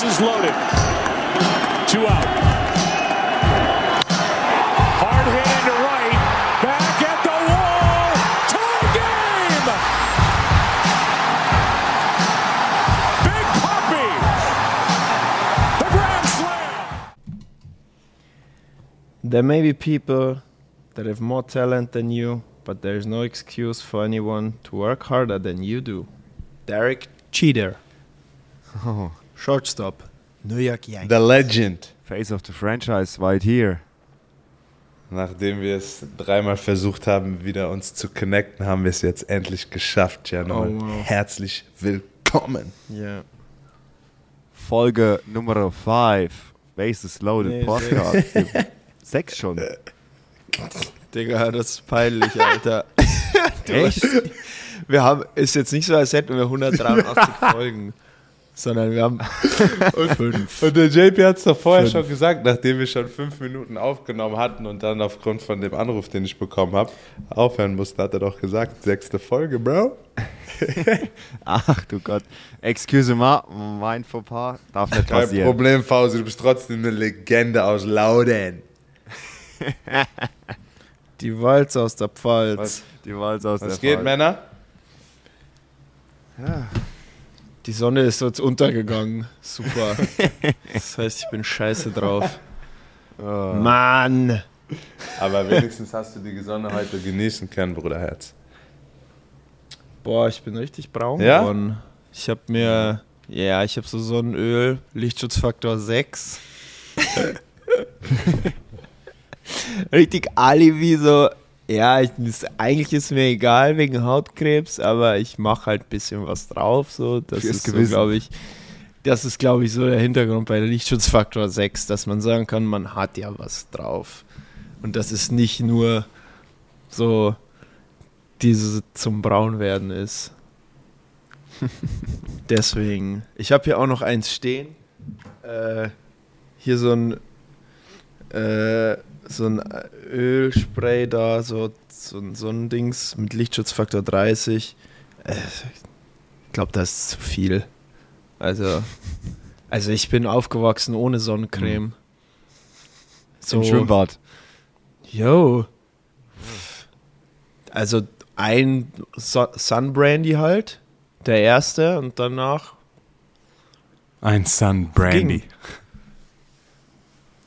Bases loaded. Two out. Hard hit into right. Back at the wall. Tie game. Big Puppy. The Grand Slam. There may be people that have more talent than you, but there is no excuse for anyone to work harder than you do. Derek Cheater. Oh, Shortstop. New York Yankees. The Legend. Face of the Franchise, right here. Nachdem wir es dreimal versucht haben, wieder uns zu connecten, haben wir es jetzt endlich geschafft, Januar. Oh, wow. Herzlich willkommen. Ja. Folge Nummer 5. Bases Loaded Nee, Podcast. Sechs schon. Digga, das ist peinlich, Alter. Echt? Wir haben, ist jetzt nicht so, als hätten wir 183 Folgen, sondern wir haben fünf. Und der JP hat es doch vorher Fünf. schon gesagt, nachdem wir schon fünf Minuten aufgenommen hatten und dann aufgrund von dem Anruf, den ich bekommen habe, aufhören mussten, hat er doch gesagt, sechste Folge, Bro. Ach du Gott. Excuse moi, mein Fauxpas. Darf nicht Kein passieren. Problem, Fausi, du bist trotzdem eine Legende aus Lauden. Die Walz aus der Pfalz. Die Walz aus Was der geht, Fall. Männer? Die Sonne ist jetzt untergegangen. Super. Das heißt, ich bin scheiße drauf. Oh. Mann! Aber wenigstens hast du die Sonne heute genießen können, Bruderherz. Boah, ich bin richtig braun Ja? geworden. Ich habe mir, ja, ich habe so Sonnenöl, Lichtschutzfaktor 6. richtig alibi so, ja, ich, ist, eigentlich ist mir egal wegen Hautkrebs, aber ich mache halt ein bisschen was drauf. So, das Fürs ist so, glaube ich, das ist, glaube ich, so der Hintergrund bei der Lichtschutzfaktor 6, dass man sagen kann, man hat ja was drauf. Und das ist nicht nur so diese zum Braunwerden ist. Deswegen. Ich habe hier auch noch eins stehen. Äh, hier so ein äh, so ein Ölspray da, so, so, ein- so ein Dings mit Lichtschutzfaktor 30. Äh, ich glaube, das ist zu viel. Also, also ich bin aufgewachsen ohne Sonnencreme. Im Schwimmbad. Yo. Also ein so Sunbrandy halt, der erste und danach. Ein Sun Brandy.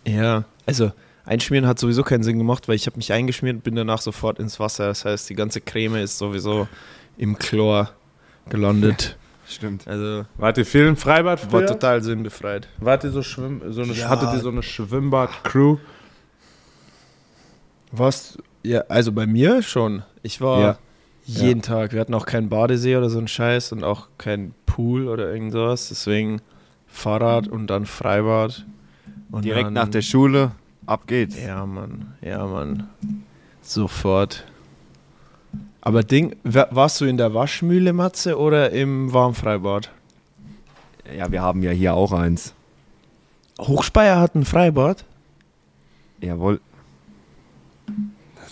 Ja, also einschmieren hat sowieso keinen Sinn gemacht, weil ich habe mich eingeschmiert und bin danach sofort ins Wasser. Das heißt, die ganze Creme ist sowieso im Chlor gelandet. Stimmt. Also Wart ihr viel im Freibad war früher? total sinnbefreit. Wart ihr so schwimm so eine, Ja. Hattet ihr so eine Schwimmbad-Crew? Was? Ja, also bei mir schon. Ich war Ja. jeden Tag. Wir hatten auch keinen Badesee oder so einen Scheiß und auch keinen Pool oder irgend sowas. Deswegen Fahrrad und dann Freibad. Und Direkt dann, nach der Schule, ab geht's. Ja, Mann. Ja, Mann. Sofort. Aber Ding, wa- warst du in der Waschmühle, Matze, oder im Warmfreibad? Ja, wir haben ja hier auch eins. Hochspeier hat ein Freibad? Jawohl.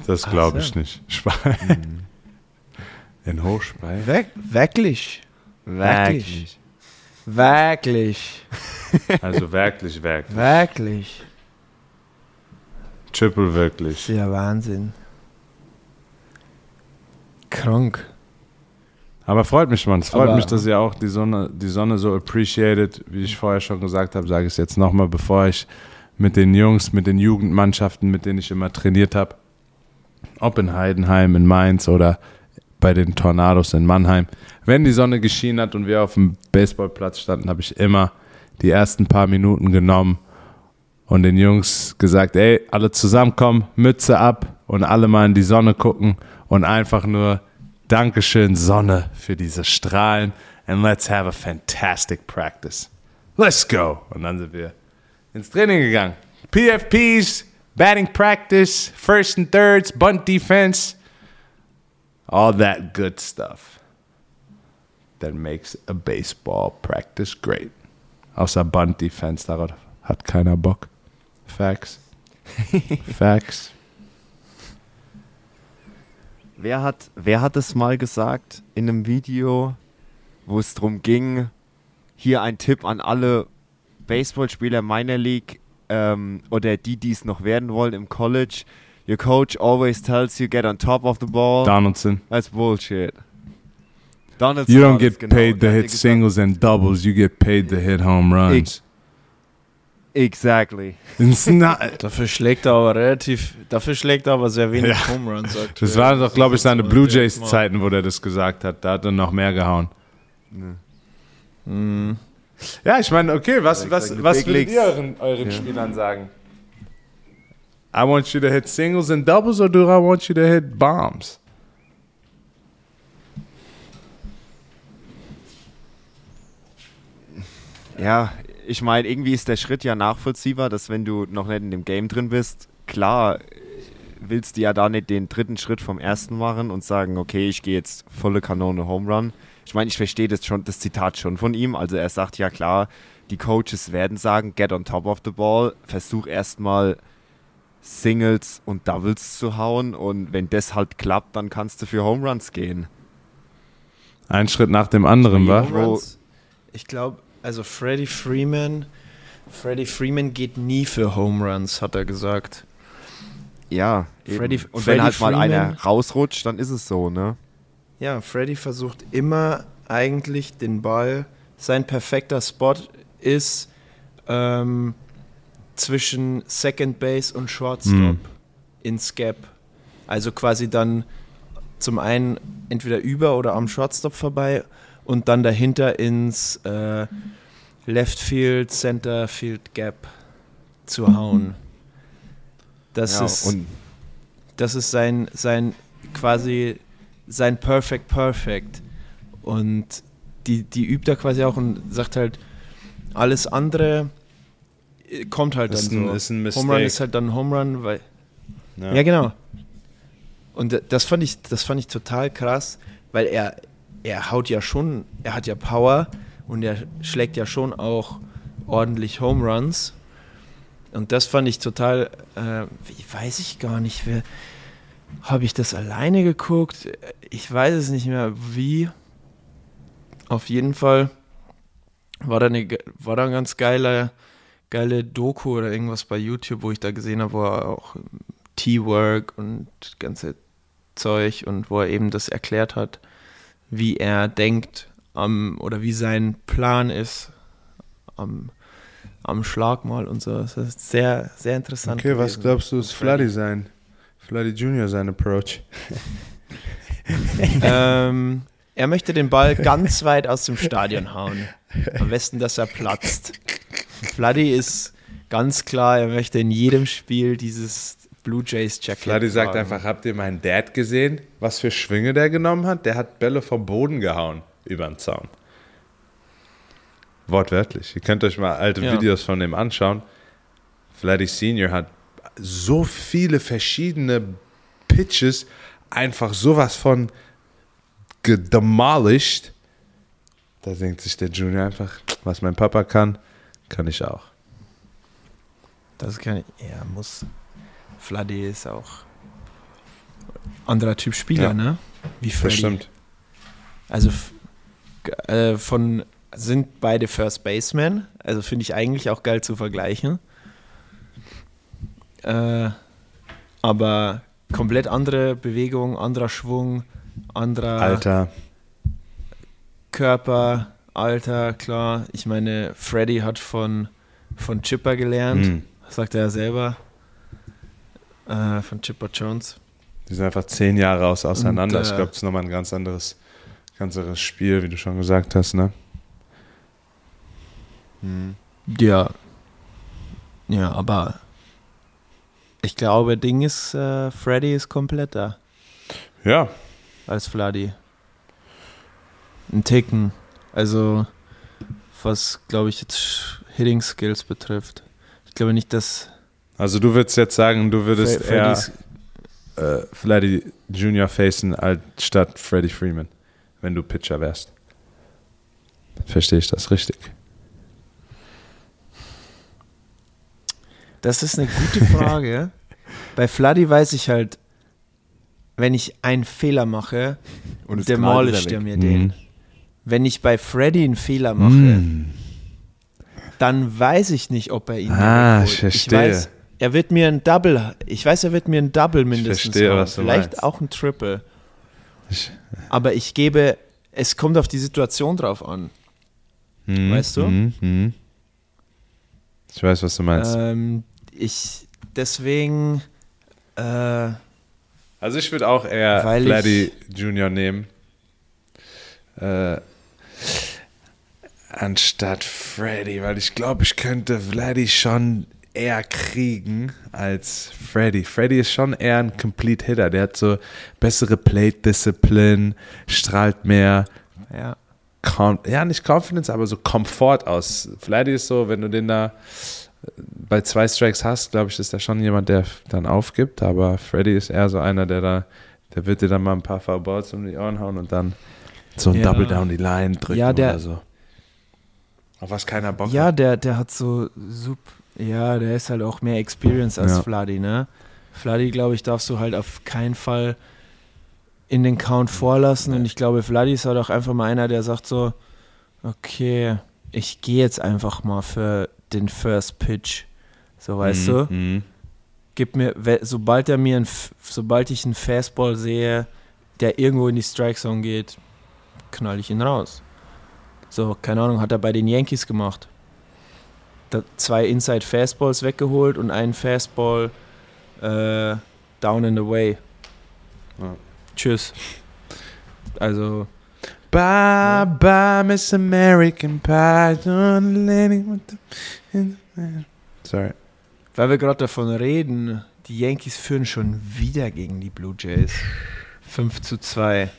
Das glaube so. ich nicht. Spei In Hochspei? Weg, wirklich. Wirklich. Wirklich. Also wirklich, wirklich. Wirklich. Triple wirklich. Ja, Wahnsinn. Krank. Aber freut mich, Mann. Es freut Aber- mich, dass ihr auch die Sonne, die Sonne so appreciated. Wie ich vorher schon gesagt habe, sage ich es jetzt nochmal, bevor ich mit den Jungs, mit den Jugendmannschaften, mit denen ich immer trainiert habe, ob in Heidenheim, in Mainz oder bei den Tornados in Mannheim, wenn die Sonne geschienen hat und wir auf dem Baseballplatz standen, habe ich immer die ersten paar Minuten genommen und den Jungs gesagt, ey, alle zusammenkommen, Mütze ab und alle mal in die Sonne gucken und einfach nur Dankeschön Sonne für diese Strahlen and let's have a fantastic practice. Let's go. Und dann sind wir ins Training gegangen. PFPs, batting practice, first and thirds, bunt defense, all that good stuff that makes a baseball practice great. Außer bunt defense, darauf hat keiner Bock. Facts. Facts. Wer hat, wer hat es mal gesagt in einem Video, wo es darum ging, hier ein Tipp an alle Baseballspieler Minor League ähm, oder die, die es noch werden wollen im College, your coach always tells you get on top of the ball. Donaldson. That's bullshit. Donaldson You don't get genau. paid Und to hit singles and doubles. You get paid to hit home runs. Exactly. Dafür schlägt er aber relativ, dafür schlägt er aber sehr wenig Ja. Home Runs. aktuell. das waren doch, glaube ich, seine Blue Jays. Zeiten, wo der das gesagt hat. Da hat er noch mehr gehauen. Mhm. Ja, ich meine, okay, was, was, was big würdet ihr euren, euren Spielern sagen? I want you to hit singles and doubles or do I want you to hit bombs? Ja, ich meine, irgendwie ist der Schritt ja nachvollziehbar, dass wenn du noch nicht in dem Game drin bist, klar willst du ja da nicht den dritten Schritt vom ersten machen und sagen, okay, ich gehe jetzt volle Kanone Home Run. Ich meine, ich verstehe das schon, das Zitat schon von ihm. Also er sagt ja klar, die Coaches werden sagen, get on top of the ball, versuch erstmal Singles und Doubles zu hauen und wenn das halt klappt, dann kannst du für Home Runs gehen. Ein Schritt nach dem anderen, Runs, ich glaube, also Freddie Freeman, Freddie Freeman geht nie für Home Runs, hat er gesagt. Ja, eben. Freddie- und Freddie wenn halt mal einer Freeman- rausrutscht, dann ist es so, ne? Ja, Freddie versucht immer eigentlich den Ball. Sein perfekter Spot ist ähm, zwischen Second Base und Shortstop Hm. ins Gap. Also quasi dann zum einen entweder über oder am Shortstop vorbei und dann dahinter ins äh, Left Field, Center Field Gap zu hauen. Das ja, ist das ist sein, sein quasi sein Perfect Perfect. Und die, die übt er quasi auch und sagt halt, alles andere äh, kommt halt Ist dann ein- so. ist ein Home Run ist halt dann Home Run, weil. Ja. Ja, genau. Und d- das fand ich, das fand ich total krass, weil er, er haut ja schon, er hat ja Power und er schlägt ja schon auch ordentlich Home Runs. Und das fand ich total, äh, wie weiß ich gar nicht, habe ich das alleine geguckt? Ich weiß es nicht mehr, wie. Auf jeden Fall war da, eine, war da ein ganz geiler, geile Doku oder irgendwas bei YouTube, wo ich da gesehen habe, wo er auch T-Work und ganze Zeug und wo er eben das erklärt hat, wie er denkt am, oder wie sein Plan ist am, am Schlag mal und so. Das ist sehr, sehr interessant. Okay, was gewesen. glaubst du, ist Fladdy sein? Fladdy Junior sein Approach? ähm, er möchte den Ball ganz weit aus dem Stadion hauen. Am besten, dass er platzt. Fladdy ist ganz klar, er möchte in jedem Spiel dieses Blue Jays Jacket. Fladdy sagt tragen. einfach, habt ihr meinen Dad gesehen? Was für Schwinge der genommen hat? Der hat Bälle vom Boden gehauen über den Zaun. Wortwörtlich. Ihr könnt euch mal alte Ja. Videos von dem anschauen. Fladdy Senior hat so viele verschiedene Pitches einfach sowas von gedemolished. Da denkt sich der Junior einfach, was mein Papa kann, kann ich auch. Das kann ich. Er muss. Fladdy ist auch anderer Typ Spieler, Ja. ne? Wie Das Freddy. stimmt. Also äh, von sind beide First Baseman, also finde ich eigentlich auch geil zu vergleichen. Äh, aber komplett andere Bewegung, anderer Schwung, anderer Alter. Körper, Alter, klar. Ich meine, Freddy hat von, von Chipper gelernt, Hm. sagt er ja selber. Äh, von Chipper Jones. Die sind einfach zehn Jahre aus, auseinander. Und, äh, ich glaube, das ist nochmal ein ganz anderes, ganz anderes Spiel, wie du schon gesagt hast, ne? Ja. Ja, aber ich glaube, Ding ist, äh, Freddy ist kompletter Ja, als Vladi. Ein Ticken. Also, was, glaube ich, jetzt Hitting Skills betrifft. Ich glaube nicht, dass also du würdest jetzt sagen, du würdest Fre- eher äh, Freddy Junior facen als statt Freddie Freeman, wenn du Pitcher wärst. Verstehe ich das richtig? Das ist eine gute Frage. Bei Fladdy weiß ich halt, wenn ich einen Fehler mache, Und knallt er mir Mhm. den. Wenn ich bei Freddy einen Fehler mache, Mm. dann weiß ich nicht, ob er ihn Ah, ich verstehe. Ich weiß, er wird mir ein Double, ich weiß, er wird mir ein Double mindestens verstehe, hauen. was du Vielleicht meinst. auch ein Triple. Ich- Aber ich gebe, es kommt auf die Situation drauf an. Hm, Weißt du? hm, hm. Ich weiß, was du meinst. Ähm, ich, deswegen, äh, Also ich würde auch eher ich- Vladdy Junior nehmen. Äh, anstatt Freddy, weil ich glaube, ich könnte Vladdy schon eher kriegen als Freddy. Freddy ist schon eher ein Complete Hitter. Der hat so bessere Plate Discipline, strahlt mehr, ja. Ja, nicht Confidence, aber so Komfort aus. Vladdy ist so, wenn du den da bei zwei Strikes hast, glaube ich, ist da schon jemand, der dann aufgibt. Aber Freddy ist eher so einer, der da, der wird dir dann mal ein paar Foul Balls um die Ohren hauen und dann so ein Ja. Double down die Line drücken Ja, der- oder so. Auf was keiner Bock Ja, hat. der, der hat so sup ja, der ist halt auch mehr Experience als Ja. Vladi, ne? Vladi, glaube ich, darfst du halt auf keinen Fall in den Count vorlassen und ich glaube, Vladi ist halt auch einfach mal einer, der sagt so, okay, ich gehe jetzt einfach mal für den First Pitch. So, weißt du? Mhm. Gib mir, sobald er mir, ein, sobald ich einen Fastball sehe, der irgendwo in die Strike Zone geht, knall ich ihn raus. So, keine Ahnung, hat er bei den Yankees gemacht. Zwei Inside Fastballs weggeholt und einen Fastball äh, down and away. Ja. Tschüss. Also, Bye, bye, Miss American Pie. Sorry. weil wir gerade davon reden, die Yankees führen schon wieder gegen die Blue Jays. 5 zu 2.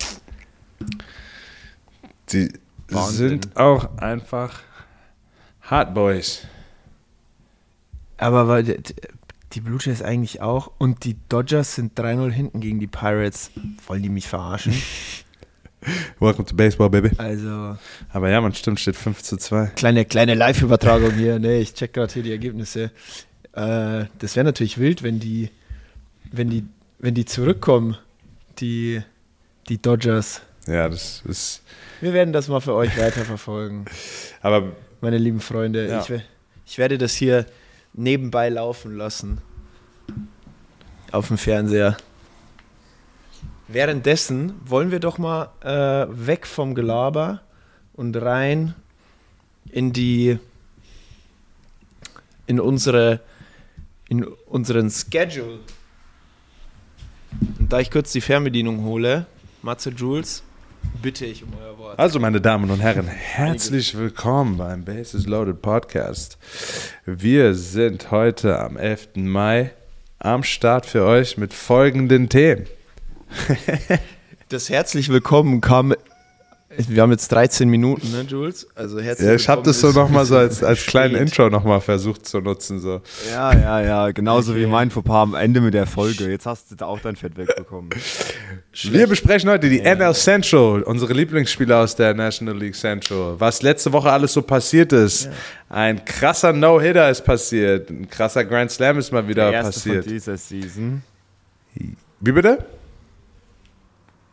Die Wahnsinn. sind auch einfach Hard Boys. Aber weil die, Blue Jays eigentlich auch und die Dodgers sind 3-0 hinten gegen die Pirates. Wollen die mich verarschen? Welcome to Baseball, baby. Also, Aber ja, man stimmt, steht 5 zu 2. kleine, kleine Live-Übertragung hier. Nee, ich check gerade hier die Ergebnisse. Äh, das wäre natürlich wild, wenn die, wenn die, wenn die zurückkommen, die, die Dodgers. Ja, das ist. Wir werden das mal für euch weiterverfolgen, Aber meine lieben Freunde. Ja. Ich, ich werde das hier nebenbei laufen lassen. Auf dem Fernseher. Währenddessen wollen wir doch mal äh, weg vom Gelaber und rein in die in unsere in unseren Schedule. Und da ich kurz die Fernbedienung hole, Matze Jules, bitte ich um euer Wort. Also, meine Damen und Herren, herzlich willkommen beim Bases Loaded Podcast. Wir sind heute am 11. Mai am Start für euch mit folgenden Themen. Das herzlich willkommen kam. Wir haben jetzt 13 Minuten, ne, Jules? Also herzlich Ja, ich habe das so nochmal so als, als kleinen. Intro nochmal versucht zu nutzen. So. Ja, ja, ja, genauso wie mein Fauxpas am Ende mit der Folge. Jetzt hast du da auch dein Fett wegbekommen. Wir besprechen heute die NL Central, unsere Lieblingsspieler aus der National League Central. Was letzte Woche alles so passiert ist. Ein krasser No-Hitter ist passiert. Ein krasser Grand Slam ist mal wieder Der erste passiert. von dieser Season. Wie bitte?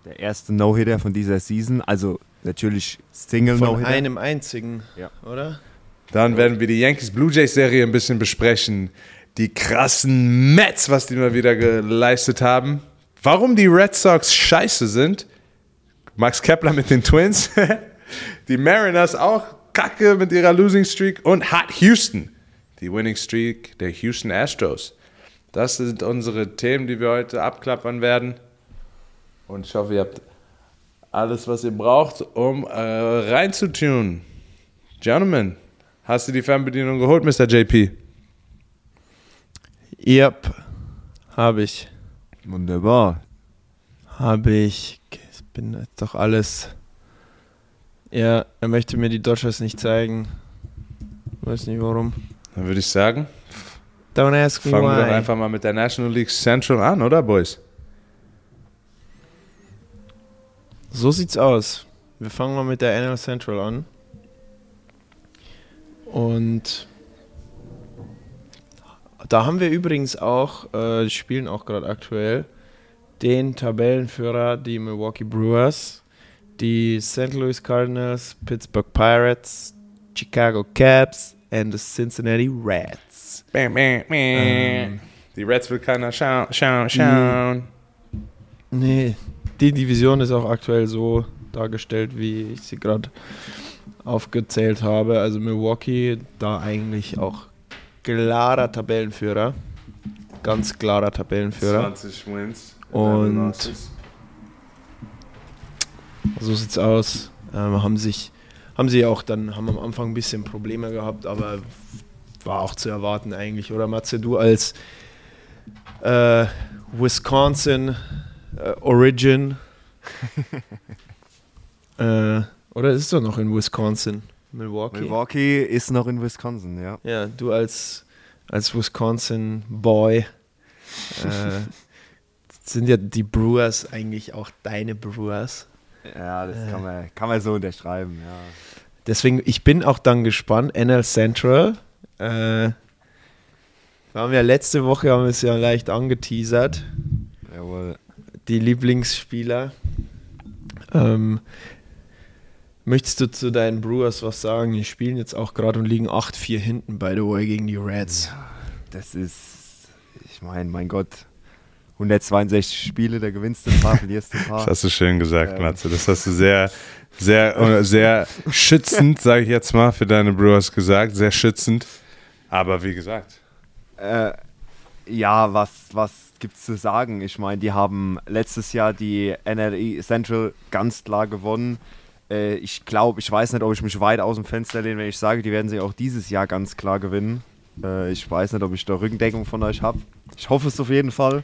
Der erste No-Hitter von dieser Season. Also natürlich Single Von No-Hitter. einem einzigen, Ja. oder? Dann werden wir die Yankees Blue Jays Serie ein bisschen besprechen. Die krassen Mets, was die mal wieder geleistet haben. Warum die Red Sox scheiße sind. Max Kepler mit den Twins. die Mariners auch kacke mit ihrer Losing Streak. Und Hot Houston, die Winning Streak der Houston Astros. Das sind unsere Themen, die wir heute abklappern werden. Und ich hoffe, ihr habt alles, was ihr braucht, um äh, reinzutunen. Gentlemen, hast du die Fernbedienung geholt, Mr. JP? Yep. Habe ich. Wunderbar. Habe ich. Ich bin jetzt doch alles. Ja, er möchte mir die Dodgers nicht zeigen. Weiß nicht warum. Dann würde ich sagen, Don't ask me fangen wir doch why. einfach mal mit der National League Central an, oder, Boys? So sieht's aus. Wir fangen mal mit der NL Central an. Und da haben wir übrigens auch, äh, die spielen auch gerade aktuell, den Tabellenführer, die Milwaukee Brewers, die St. Louis Cardinals, Pittsburgh Pirates, Chicago Cubs, and the Cincinnati Reds. Bam, bam, bam. Ähm. Die Reds will keiner schauen, schauen, schauen. Nee, die Division ist auch aktuell so dargestellt, wie ich sie gerade aufgezählt habe. Also Milwaukee, da eigentlich auch klarer Tabellenführer. Ganz klarer Tabellenführer. 20 Wins. Und- So sieht's aus. Ähm, haben sich, haben sie auch dann, haben am Anfang ein bisschen Probleme gehabt, aber war auch zu erwarten eigentlich. Oder Matze, du als äh, Wisconsin äh, Origin. äh, oder ist doch noch in Wisconsin? Milwaukee? Milwaukee ist noch in Wisconsin, ja. Ja, du als, als Wisconsin Boy. äh, sind ja die Brewers eigentlich auch deine Brewers? Ja, das kann man, kann man so unterschreiben, ja. Deswegen, ich bin auch dann gespannt. NL Central. Äh, wir haben ja letzte Woche haben wir es ja leicht angeteasert. Jawohl. Die Lieblingsspieler. Ähm, möchtest du zu deinen Brewers was sagen? Die spielen jetzt auch gerade und liegen 8-4 hinten, by the way, gegen die Reds. Das ist, ich meine, mein Gott, 162 Spiele, da gewinnst du ein paar, verlierst ein paar. Das hast du schön gesagt, Ähm. Matze. Das hast du sehr, sehr, äh, sehr schützend, sage ich jetzt mal, für deine Brewers gesagt. Sehr schützend. Aber wie gesagt, Äh, ja, was, was gibt's zu sagen? Ich meine, die haben letztes Jahr die NRI Central ganz klar gewonnen. Äh, ich glaube, ich weiß nicht, ob ich mich weit aus dem Fenster lehne, wenn ich sage, die werden sie auch dieses Jahr ganz klar gewinnen. Äh, ich weiß nicht, ob ich da Rückendeckung von euch habe. Ich hoffe es auf jeden Fall.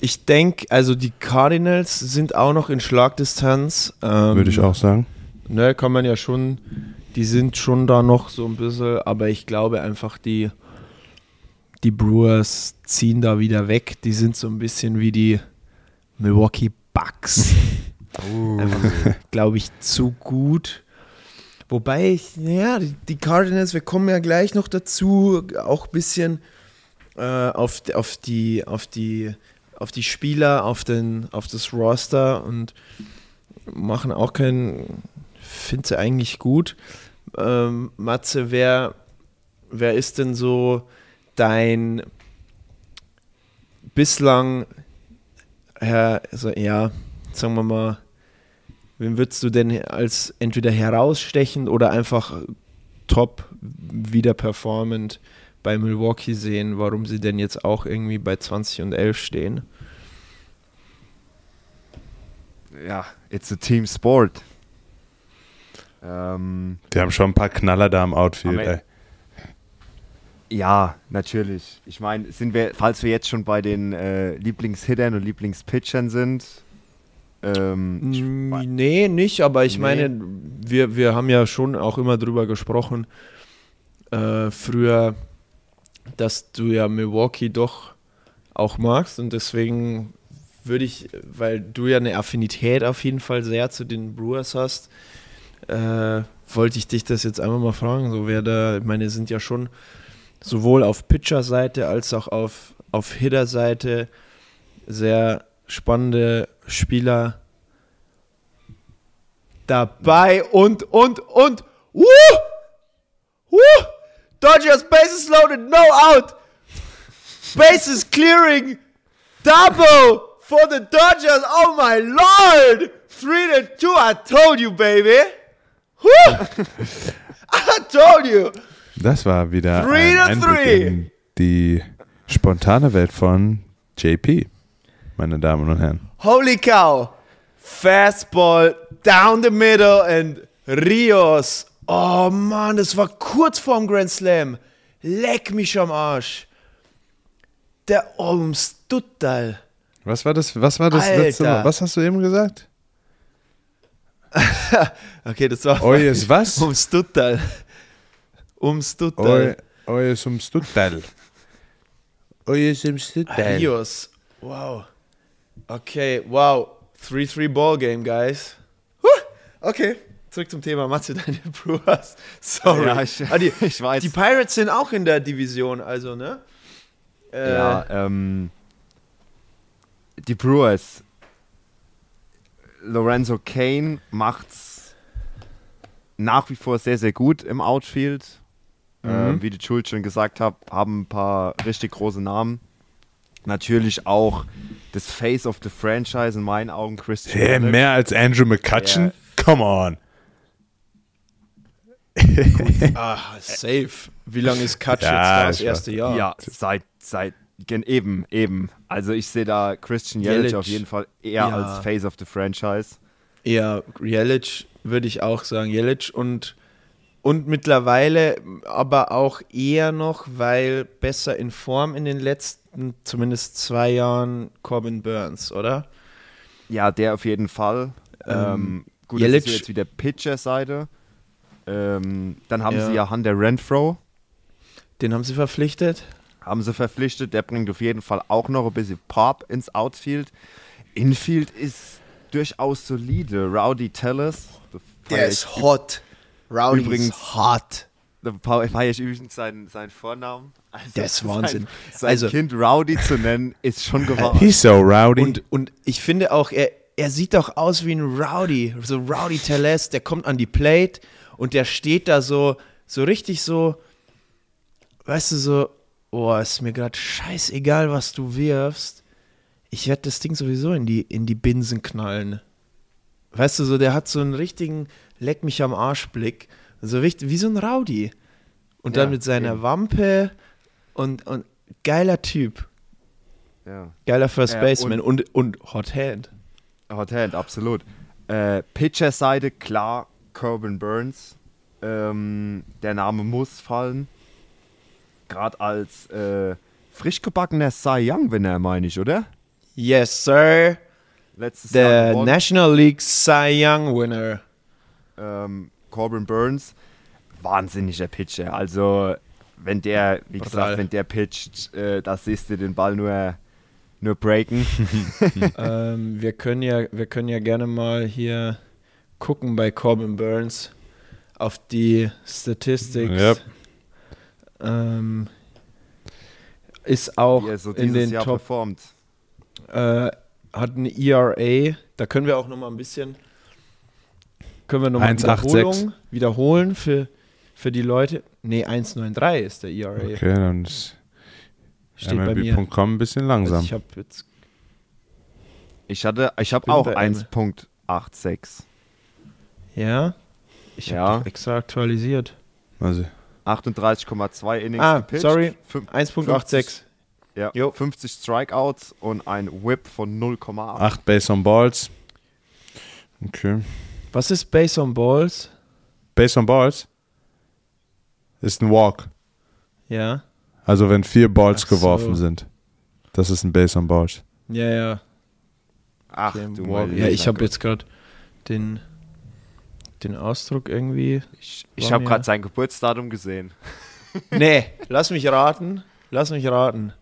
Ich denke, also die Cardinals sind auch noch in Schlagdistanz. Ähm, würde ich auch sagen. Ne, kann man ja schon, die sind schon da noch so ein bisschen, aber ich glaube einfach, die, die Brewers ziehen da wieder weg. Die sind so ein bisschen wie die Milwaukee Bucks. Einfach, glaube ich, zu gut. Wobei, ich, ja, die, die Cardinals, wir kommen ja gleich noch dazu, auch ein bisschen äh, auf, auf, die, auf, die, auf die Spieler, auf, den, auf das Roster und machen auch keinen, finde sie eigentlich gut. Ähm, Matze, wer, wer ist denn so dein bislang, Herr, also ja, sagen wir mal, wen würdest du denn als entweder herausstechend oder einfach top wieder performend bei Milwaukee sehen, warum sie denn jetzt auch irgendwie bei 20 und 11 stehen? Ja, it's a team sport. Ähm, Die haben schon ein paar Knaller da im Outfield. Am Ey. Ja, natürlich. Ich meine, sind wir, falls wir jetzt schon bei den äh, Lieblingshittern und Lieblingspitchern sind, ähm, Mm, Nee, nicht, aber ich Nee. meine, wir, wir haben ja schon auch immer drüber gesprochen, äh, früher, dass du ja Milwaukee doch auch magst und deswegen würde ich, weil du ja eine Affinität auf jeden Fall sehr zu den Brewers hast, äh, wollte ich dich das jetzt einfach mal fragen, so wer da, ich meine, sind ja schon sowohl auf Pitcher-Seite als auch auf, auf Hitter-Seite sehr spannende Spieler dabei und, und, und, wuh, wuh, Dodgers bases loaded, no out, bases clearing, double for the Dodgers, oh my lord, three to two, I told you, baby, Woo! I told you. Das war wieder Three ein Einblick in die spontane Welt von JP, meine Damen und Herren. Holy cow. Fastball down the middle and Rios. Oh Mann, das war kurz vorm Grand Slam. Leck mich am Arsch. Der Omstuttal. Was war das, was war das Alter. letzte Mal? Was hast du eben gesagt? Okay, das war Oyes was? Umstuttal. Umstuttal. Oy- Oyes um Stuttal. Oyes um Stuttal. Rios. Wow. Okay, wow. 3-3 Ballgame, guys. Huh. Okay, zurück zum Thema. Matze, deine Brewers. Sorry. Ja, ich- ah, die, ich weiß. Die Pirates sind auch in der Division, also, ne? Äh, ja, ähm, die Brewers. Lorenzo Kane macht's nach wie vor sehr, sehr gut im Outfield. Ähm, wie die Schuld schon gesagt hat, haben ein paar richtig große Namen. Natürlich auch das Face of the Franchise in meinen Augen, Christian. Hey, Yelich. mehr als Andrew McCutcheon? Come on. Ah, safe. Wie lange ist Katsch Ja, jetzt da? Das erste. Jahr. Ja, seit, seit, eben, eben. Also ich sehe da Christian Yelich Yelich. auf jeden Fall eher Ja. als Face of the Franchise. Eher Jelic, würde ich auch sagen. Jelic und, und mittlerweile aber auch eher noch, weil besser in Form in den letzten zumindest zwei Jahren Corbin Burns, oder? Ja, der auf jeden Fall. Ähm, gut, Yelich- das ist jetzt wieder Pitcher-Seite. Ähm, dann haben Ja. sie ja Hunter Renfro, Den haben sie verpflichtet. haben sie verpflichtet. Der bringt auf jeden Fall auch noch ein bisschen Pop ins Outfield. Infield ist durchaus solide. Rowdy Tellers. da feier ich hot. Rowdy Übrigens- hot. Feiere ich übrigens seinen, seinen Vornamen. Also Der ist Wahnsinn. Sein, sein Also- Kind Rowdy zu nennen, ist schon gewagt. He's so rowdy. Und, und ich finde auch, er, er sieht doch aus wie ein Rowdy, so Rowdy Teles, der kommt an die Plate und der steht da so, so richtig so, weißt du, so, oh, ist mir gerade scheißegal, was du wirfst. Ich werde das Ding sowieso in die, in die Binsen knallen. Weißt du, so, der hat so einen richtigen Leck mich am Arsch-Blick. So richtig, wie so ein Rowdy. Und dann Ja, mit seiner eben. Wampe und, und geiler Typ. Ja. Geiler First Ja, Baseman und, und Hot Hand. Hot Hand, absolut. Äh, Pitcher-Seite, klar, Corbin Burns. Ähm, der Name muss fallen. Gerade als äh, frisch gebackener Cy Young-Winner, meine ich, oder? Yes, sir. Letztes Jahr Der. National League Cy Young Winner. Ähm, Corbin Burns, wahnsinniger Pitcher. Also, wenn der, wie Brutal. gesagt, wenn der pitcht, äh, da siehst du den Ball nur, nur breaken. ähm, wir, können ja, wir können ja gerne mal hier gucken bei Corbin Burns auf die Statistics. Yep. Ähm, ist auch so in den Jahr Top, performt. äh, hat eine ERA, da können wir auch noch mal ein bisschen, können wir noch mal 1,86. Wiederholung wiederholen für, für die Leute. Nee, 1,93 ist der ERA. Okay, dann ist Steht. MLB.com ein bisschen langsam. Also ich habe jetzt Ich hatte, ich habe auch bei 1.86. Ja. Ich Ja. habe extra aktualisiert. also, 38,2 Innings Ah, gepitcht. sorry. Fün- 1.86. Ja, Jo. 50 Strikeouts und ein Whip von 0,8. 8 Base on Balls. Okay. Was ist Base on Balls? Base on Balls ist ein Walk. Ja. Also wenn vier Balls Ach so. geworfen sind. Das ist ein Base on Balls. Ja, ja. Ach, Okay, du mein ja, ich habe jetzt gerade den, den Ausdruck irgendwie. Ich, ich habe gerade sein Geburtsdatum gesehen. nee, lass mich raten. Lass mich raten.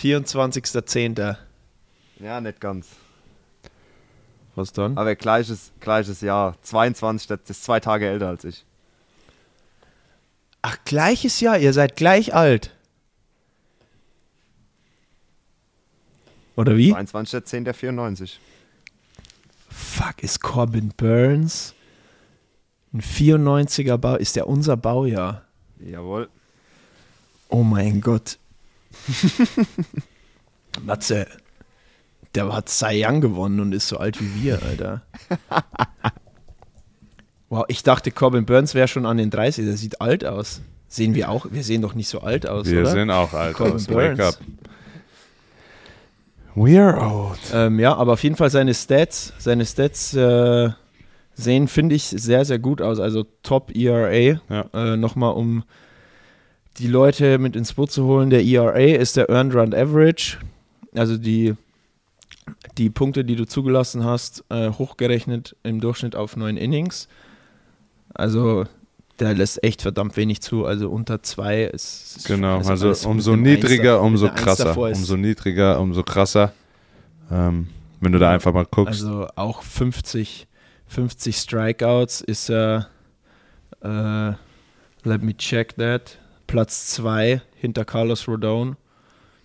24.10. Ja, nicht ganz. Was dann? Aber gleiches, gleiches Jahr. 22, das ist zwei Tage älter als ich. Ach, gleiches Jahr. Ihr seid gleich alt. Oder wie? 22.10.94. Fuck, ist Corbin Burns ein 94er Bau? Ist der unser Baujahr? Jawohl. Oh mein Gott. Matze, der hat Cy Young gewonnen und ist so alt wie wir, Alter. Wow, ich dachte, Corbin Burns wäre schon an den 30. Der sieht alt aus. Sehen wir auch? Wir sehen doch nicht so alt aus, Wir oder? sehen auch alt Corbin aus. Wake Burns. up. We're old. Ähm, ja, aber auf jeden Fall seine Stats, seine Stats äh, sehen, finde ich, sehr, sehr gut aus. Also Top ERA. Ja. Äh, Nochmal, um die Leute mit ins Boot zu holen. Der ERA ist der Earned Run Average. Also die, die Punkte, die du zugelassen hast, äh, hochgerechnet im Durchschnitt auf neun Innings. Also der lässt echt verdammt wenig zu. Also unter zwei ist. Genau, also also umso niedriger, davor- umso krasser. Umso niedriger, umso krasser. Ähm, wenn du da einfach mal guckst. Also auch 50, 50 Strikeouts ist er, äh, let me check that, Platz 2 hinter Carlos Rodon.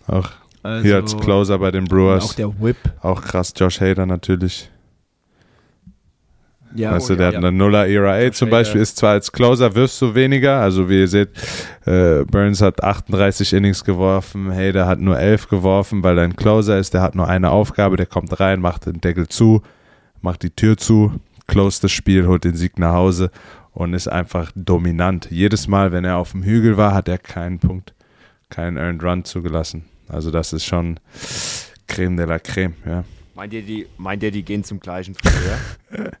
auch Also, hier als Closer bei den Brewers. Auch der Whip. Auch krass, Josh Hader natürlich. Ja, weißt oh, du, der ja, hat ja. eine Nuller ERA zum. Beispiel, ist zwar als Closer wirfst du weniger, also wie ihr seht, äh, Burns hat 38 Innings geworfen, Hader hat nur 11 geworfen, weil er ein Closer ist, der hat nur eine Aufgabe, der kommt rein, macht den Deckel zu, macht die Tür zu, close das Spiel, holt den Sieg nach Hause und ist einfach dominant. Jedes Mal, wenn er auf dem Hügel war, hat er keinen Punkt, keinen Earned Run zugelassen. Also das ist schon Creme de la Creme, ja. Meint ihr, die, meint ihr, die gehen zum gleichen Friseur?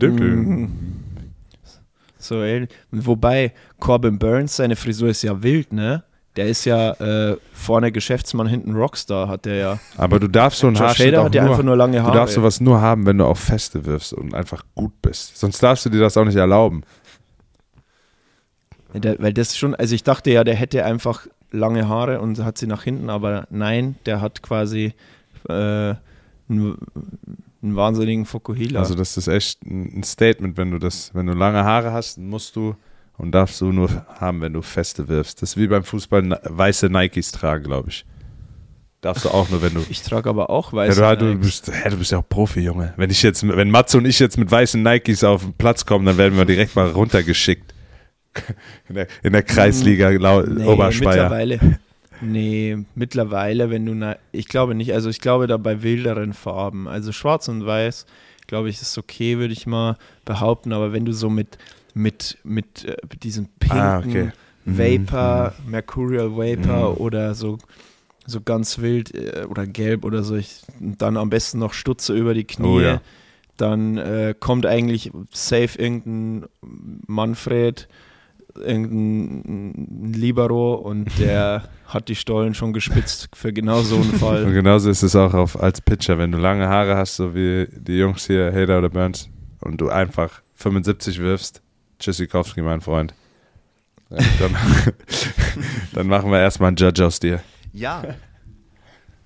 Mhm. So, ey. Wobei Corbin Burns, seine Frisur ist ja wild, ne? Der ist ja äh, vorne Geschäftsmann, hinten Rockstar, hat der ja. Aber du darfst so einen Josh Haarschnitt Hader auch hat ja einfach nur lange Du Haare. darfst sowas nur haben, wenn du auf Feste wirfst und einfach gut bist. Sonst darfst du dir das auch nicht erlauben. Ja, Der, weil das schon, also ich dachte ja, der hätte einfach lange Haare und hat sie nach hinten, aber nein, der hat quasi äh, einen, einen wahnsinnigen Fokuhila. Also das ist echt ein Statement, wenn du das, wenn du lange Haare hast, musst du und darfst du nur haben, wenn du Feste wirfst. Das ist wie beim Fußball weiße Nikes tragen, glaube ich. Darfst du auch nur, wenn du. ich trage aber auch Ja, weiße du, du, Nikes. bist, hä, du bist ja auch Profi, Junge. Wenn ich jetzt, wenn Matze und ich jetzt mit weißen Nikes auf den Platz kommen, dann werden wir direkt mal runtergeschickt. In der, in der Kreisliga Lau Nee, Oberspeier. mittlerweile. Nee, mittlerweile, wenn du, na, ich glaube nicht, also ich glaube da bei wilderen Farben, also schwarz und weiß, glaube ich, ist okay, würde ich mal behaupten, aber wenn du so mit, mit, mit äh, diesem pinken Ah, okay. Mhm, Vapor, Mercurial Vapor oder so, so ganz wild äh, oder gelb oder so, ich, dann am besten noch Stutze über die Knie, Oh ja. dann äh, kommt eigentlich safe irgendein Manfred, irgendein Libero und der hat die Stollen schon gespitzt für genau so einen Und Fall. genauso ist es auch auf, als Pitcher, wenn du lange Haare hast, so wie die Jungs hier, Hader oder Burns, und du einfach 75 wirfst, Tschüssikowski, mein Freund. Ja, dann, dann machen wir erstmal einen Judge aus dir. Ja.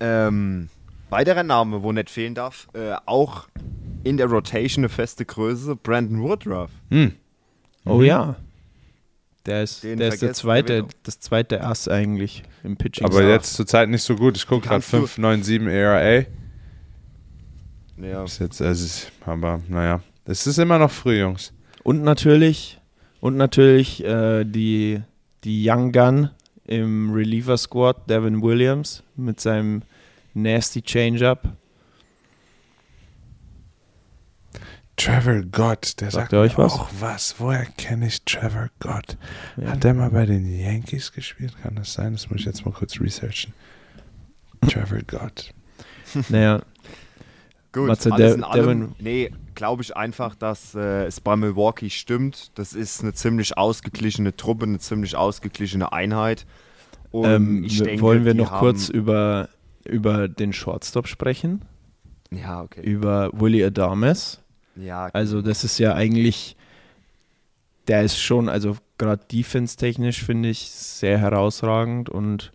ähm, weiterer Name, wo nicht fehlen darf, äh, auch in der Rotation eine feste Größe, Brandon Woodruff. Hm. Oh ja. Der ist, der, ist der zweite, doch. das zweite Ass eigentlich im Pitching. Aber jetzt zur Zeit nicht so gut. Ich gucke gerade Kannst du- 597 ERA. Ja. Ist jetzt, es ist, aber naja. Es ist immer noch früh, Jungs. Und natürlich, und natürlich äh, die, die Young Gun im Reliever Squad, Devin Williams, mit seinem nasty Change-Up. Trevor Gott, der Sagt sagt, er euch was? auch was. Woher kenne ich Trevor Gott? Ja. Hat der mal bei den Yankees gespielt? Kann das sein? Das muss ich jetzt mal kurz researchen. Trevor Gott. Naja, Gut, Matze, alles der- in allem, nee, glaube ich einfach, dass äh, es bei Milwaukee stimmt. Das ist eine ziemlich ausgeglichene Truppe, eine ziemlich ausgeglichene Einheit. Und ähm, denke, wollen wir noch haben, kurz über, über den Shortstop sprechen? Ja, okay. Über Willie Adames. Ja, Also das ist ja eigentlich, der ist schon, also gerade defense-technisch finde ich sehr herausragend und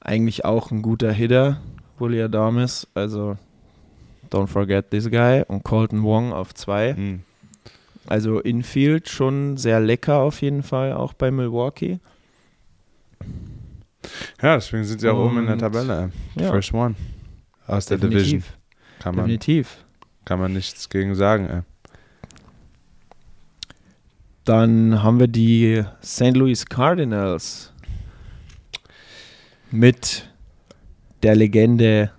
eigentlich auch ein guter Hitter, Willie Adames. Also don't forget this guy. Und Colton Wong auf zwei. Hm. Also Infield schon sehr lecker auf jeden Fall, auch bei Milwaukee. Ja, deswegen sind sie auch oben in der Und- Tabelle. Ja, First one. Aus der Division. definitiv. Kann man, Definitiv. Kann man nichts gegen sagen. Ey. Dann haben wir die St. Louis Cardinals mit der Legende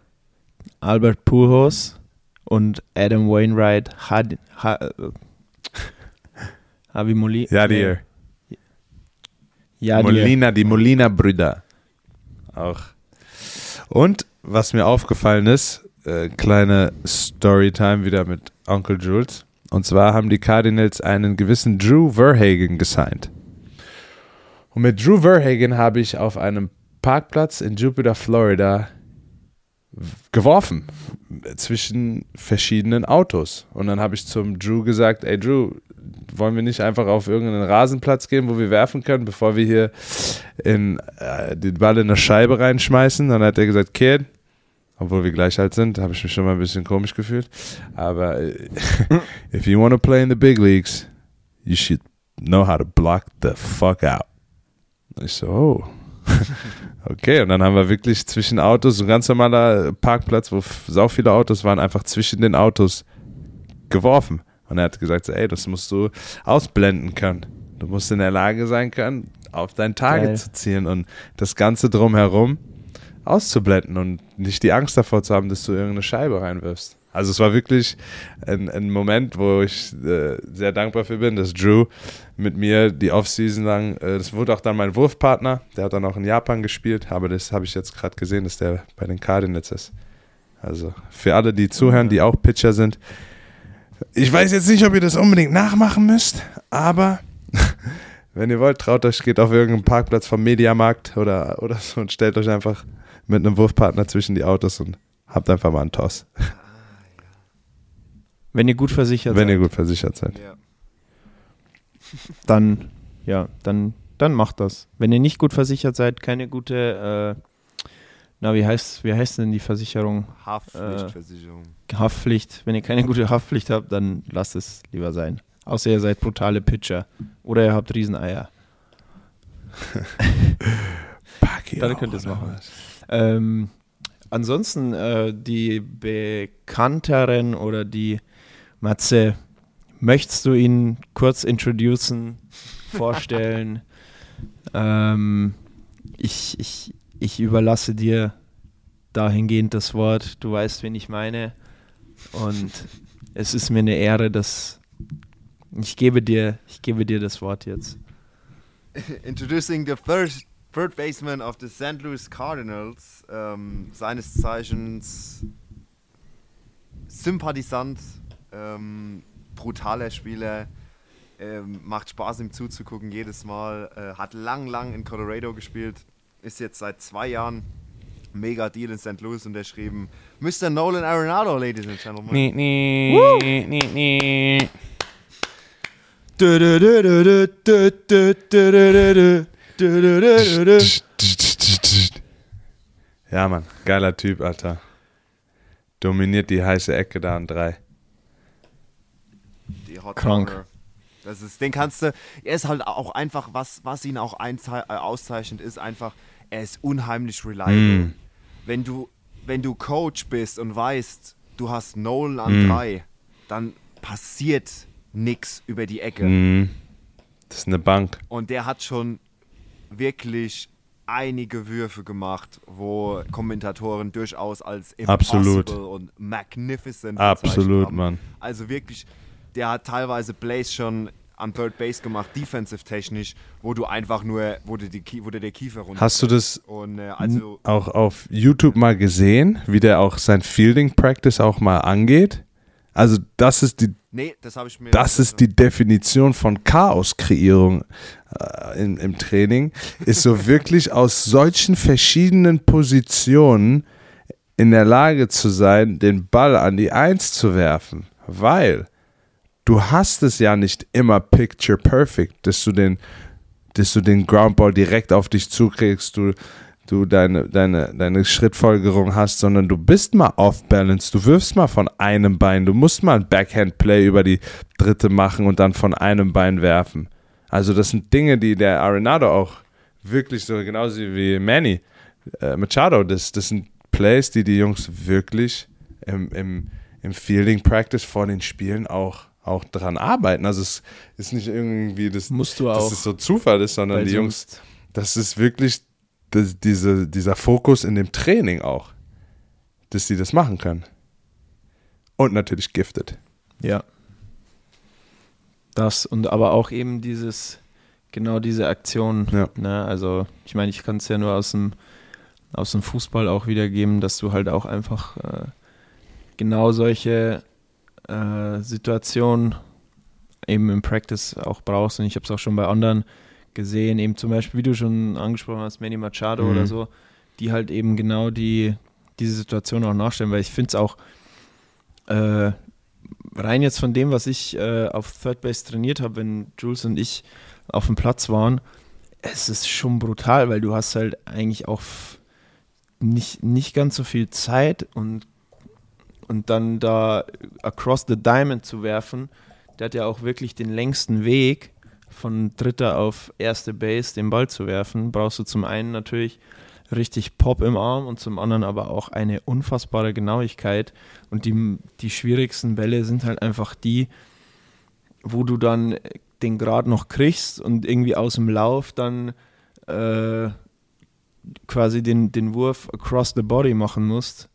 Albert Pujols und Adam Wainwright, Had, ha, äh, Javi Moli, Jadier. nee, Jadier. Molina, die Molina-Brüder. Auch. Und was mir aufgefallen ist, äh, kleine Storytime wieder mit Onkel Jules. Und zwar haben die Cardinals einen gewissen Drew Verhagen gesigned. Und mit Drew Verhagen habe ich auf einem Parkplatz in Jupiter, Florida geworfen zwischen verschiedenen Autos. Und dann habe ich zum Drew gesagt, ey Drew, wollen wir nicht einfach auf irgendeinen Rasenplatz gehen, wo wir werfen können, bevor wir hier in, äh, den Ball in eine Scheibe reinschmeißen? Dann hat er gesagt, Kid, obwohl wir gleich alt sind, habe ich mich schon mal ein bisschen komisch gefühlt. Aber äh, if you want to play in the big leagues, you should know how to block the fuck out. Ich so, oh. Okay, und dann haben wir wirklich zwischen Autos, ein ganz normaler Parkplatz, wo sau viele Autos waren, einfach zwischen den Autos geworfen. Und er hat gesagt, so, ey, das musst du ausblenden können. Du musst in der Lage sein können, auf dein Target Geil. zu zielen und das Ganze drumherum auszublenden und nicht die Angst davor zu haben, dass du irgendeine Scheibe reinwirfst. Also es war wirklich ein, ein Moment, wo ich äh, sehr dankbar für bin, dass Drew mit mir die Offseason lang, äh, das wurde auch dann mein Wurfpartner, der hat dann auch in Japan gespielt, aber das habe ich jetzt gerade gesehen, dass der bei den Cardinals ist. Also für alle, die zuhören, die auch Pitcher sind, ich weiß jetzt nicht, ob ihr das unbedingt nachmachen müsst, aber wenn ihr wollt, traut euch, geht auf irgendeinen Parkplatz vom Mediamarkt oder, oder so und stellt euch einfach mit einem Wurfpartner zwischen die Autos und habt einfach mal einen Toss, Wenn ihr gut versichert wenn seid, ihr gut versichert seid. Ja. dann, ja, dann, dann macht das. Wenn ihr nicht gut versichert seid, keine gute, äh, na, wie heißt, wie heißt denn die Versicherung? Haftpflichtversicherung. Haftpflicht. Wenn ihr keine gute Haftpflicht habt, dann lasst es lieber sein. Außer ihr seid brutale Pitcher. Oder ihr habt Rieseneier. Dann könnt ihr es machen. was? Ähm, ansonsten äh, die bekannteren oder die Matze, möchtest du ihn kurz introducen, vorstellen? ähm, ich, ich, ich überlasse dir dahingehend das Wort. Du weißt, wen ich meine. Und es ist mir eine Ehre, dass ich gebe dir, ich gebe dir das Wort jetzt. Introducing the first third baseman of the St. Louis Cardinals, ähm, seines Zeichens Sympathisant, ähm, brutaler Spieler, ähm, macht Spaß ihm zuzugucken jedes Mal, äh, hat lang, lang in Colorado gespielt, ist jetzt seit zwei Jahren mega Deal in St. Louis unterschrieben. Mr. Nolan Arenado, ladies and gentlemen. Nee, nee, nee, nee. Ja, Mann, geiler Typ, Alter. Dominiert die heiße Ecke da an drei. Die Hot Krank. Das ist, den kannst du. Er ist halt auch einfach, was, was ihn auch äh, auszeichnet, ist einfach, er ist unheimlich reliable. Mm. Wenn du, wenn du Coach bist und weißt, du hast Nolan an Mm. drei, dann passiert nix über die Ecke. Mhm. Das ist eine Bank. Und der hat schon wirklich einige Würfe gemacht, wo Kommentatoren durchaus als Absolut. und magnificent Absolut, haben. Mann. Also wirklich, der hat teilweise Plays schon an Third Base gemacht, defensive technisch, wo du einfach nur, wo dir, die, wo dir der Kiefer runter. Hast du das Und äh, also, auch auf YouTube mal gesehen, wie der auch sein Fielding Practice auch mal angeht? Also das ist die nee, das. Das ist die Definition von Chaoskreierung äh, im, im Training, ist so wirklich aus solchen verschiedenen Positionen in der Lage zu sein, den Ball an die Eins zu werfen. Weil du hast es ja nicht immer picture perfect, dass du den, dass du den Groundball direkt auf dich zukriegst, du, du deine, deine, deine Schrittfolgerung hast, sondern du bist mal off-balance, du wirfst mal von einem Bein, du musst mal ein Backhand-Play über die dritte machen und dann von einem Bein werfen. Also das sind Dinge, die der Arenado auch wirklich so, genauso wie Manny äh, Machado, das, das sind Plays, die die Jungs wirklich im, im, im Fielding Practice vor den Spielen auch, auch dran arbeiten. Also es ist nicht irgendwie, das, Musst du dass auch. es so Zufall ist, sondern die Jungs das ist wirklich das, diese, dieser Fokus in dem Training auch, dass sie das machen können. Und natürlich gifted. Ja. Das und aber auch eben dieses, genau diese Aktion. Ja. Ne? Also, ich meine, ich kann es ja nur aus dem, aus dem Fußball auch wiedergeben, dass du halt auch einfach äh, genau solche äh, Situationen eben im Practice auch brauchst. Und ich habe es auch schon bei anderen gesehen, eben zum Beispiel, wie du schon angesprochen hast, Manny Machado Mhm. oder so, die halt eben genau die, diese Situation auch nachstellen, weil ich finde es auch äh, rein jetzt von dem, was ich äh, auf Third Base trainiert habe, wenn Jules und ich auf dem Platz waren, es ist schon brutal, weil du hast halt eigentlich auch nicht, nicht ganz so viel Zeit und, und dann da across the diamond zu werfen, der hat ja auch wirklich den längsten Weg von dritter auf erste Base den Ball zu werfen, brauchst du zum einen natürlich richtig Pop im Arm und zum anderen aber auch eine unfassbare Genauigkeit. Und die, die schwierigsten Bälle sind halt einfach die, wo du dann den Grad noch kriegst und irgendwie aus dem Lauf dann äh, quasi den, den Wurf across the body machen musst.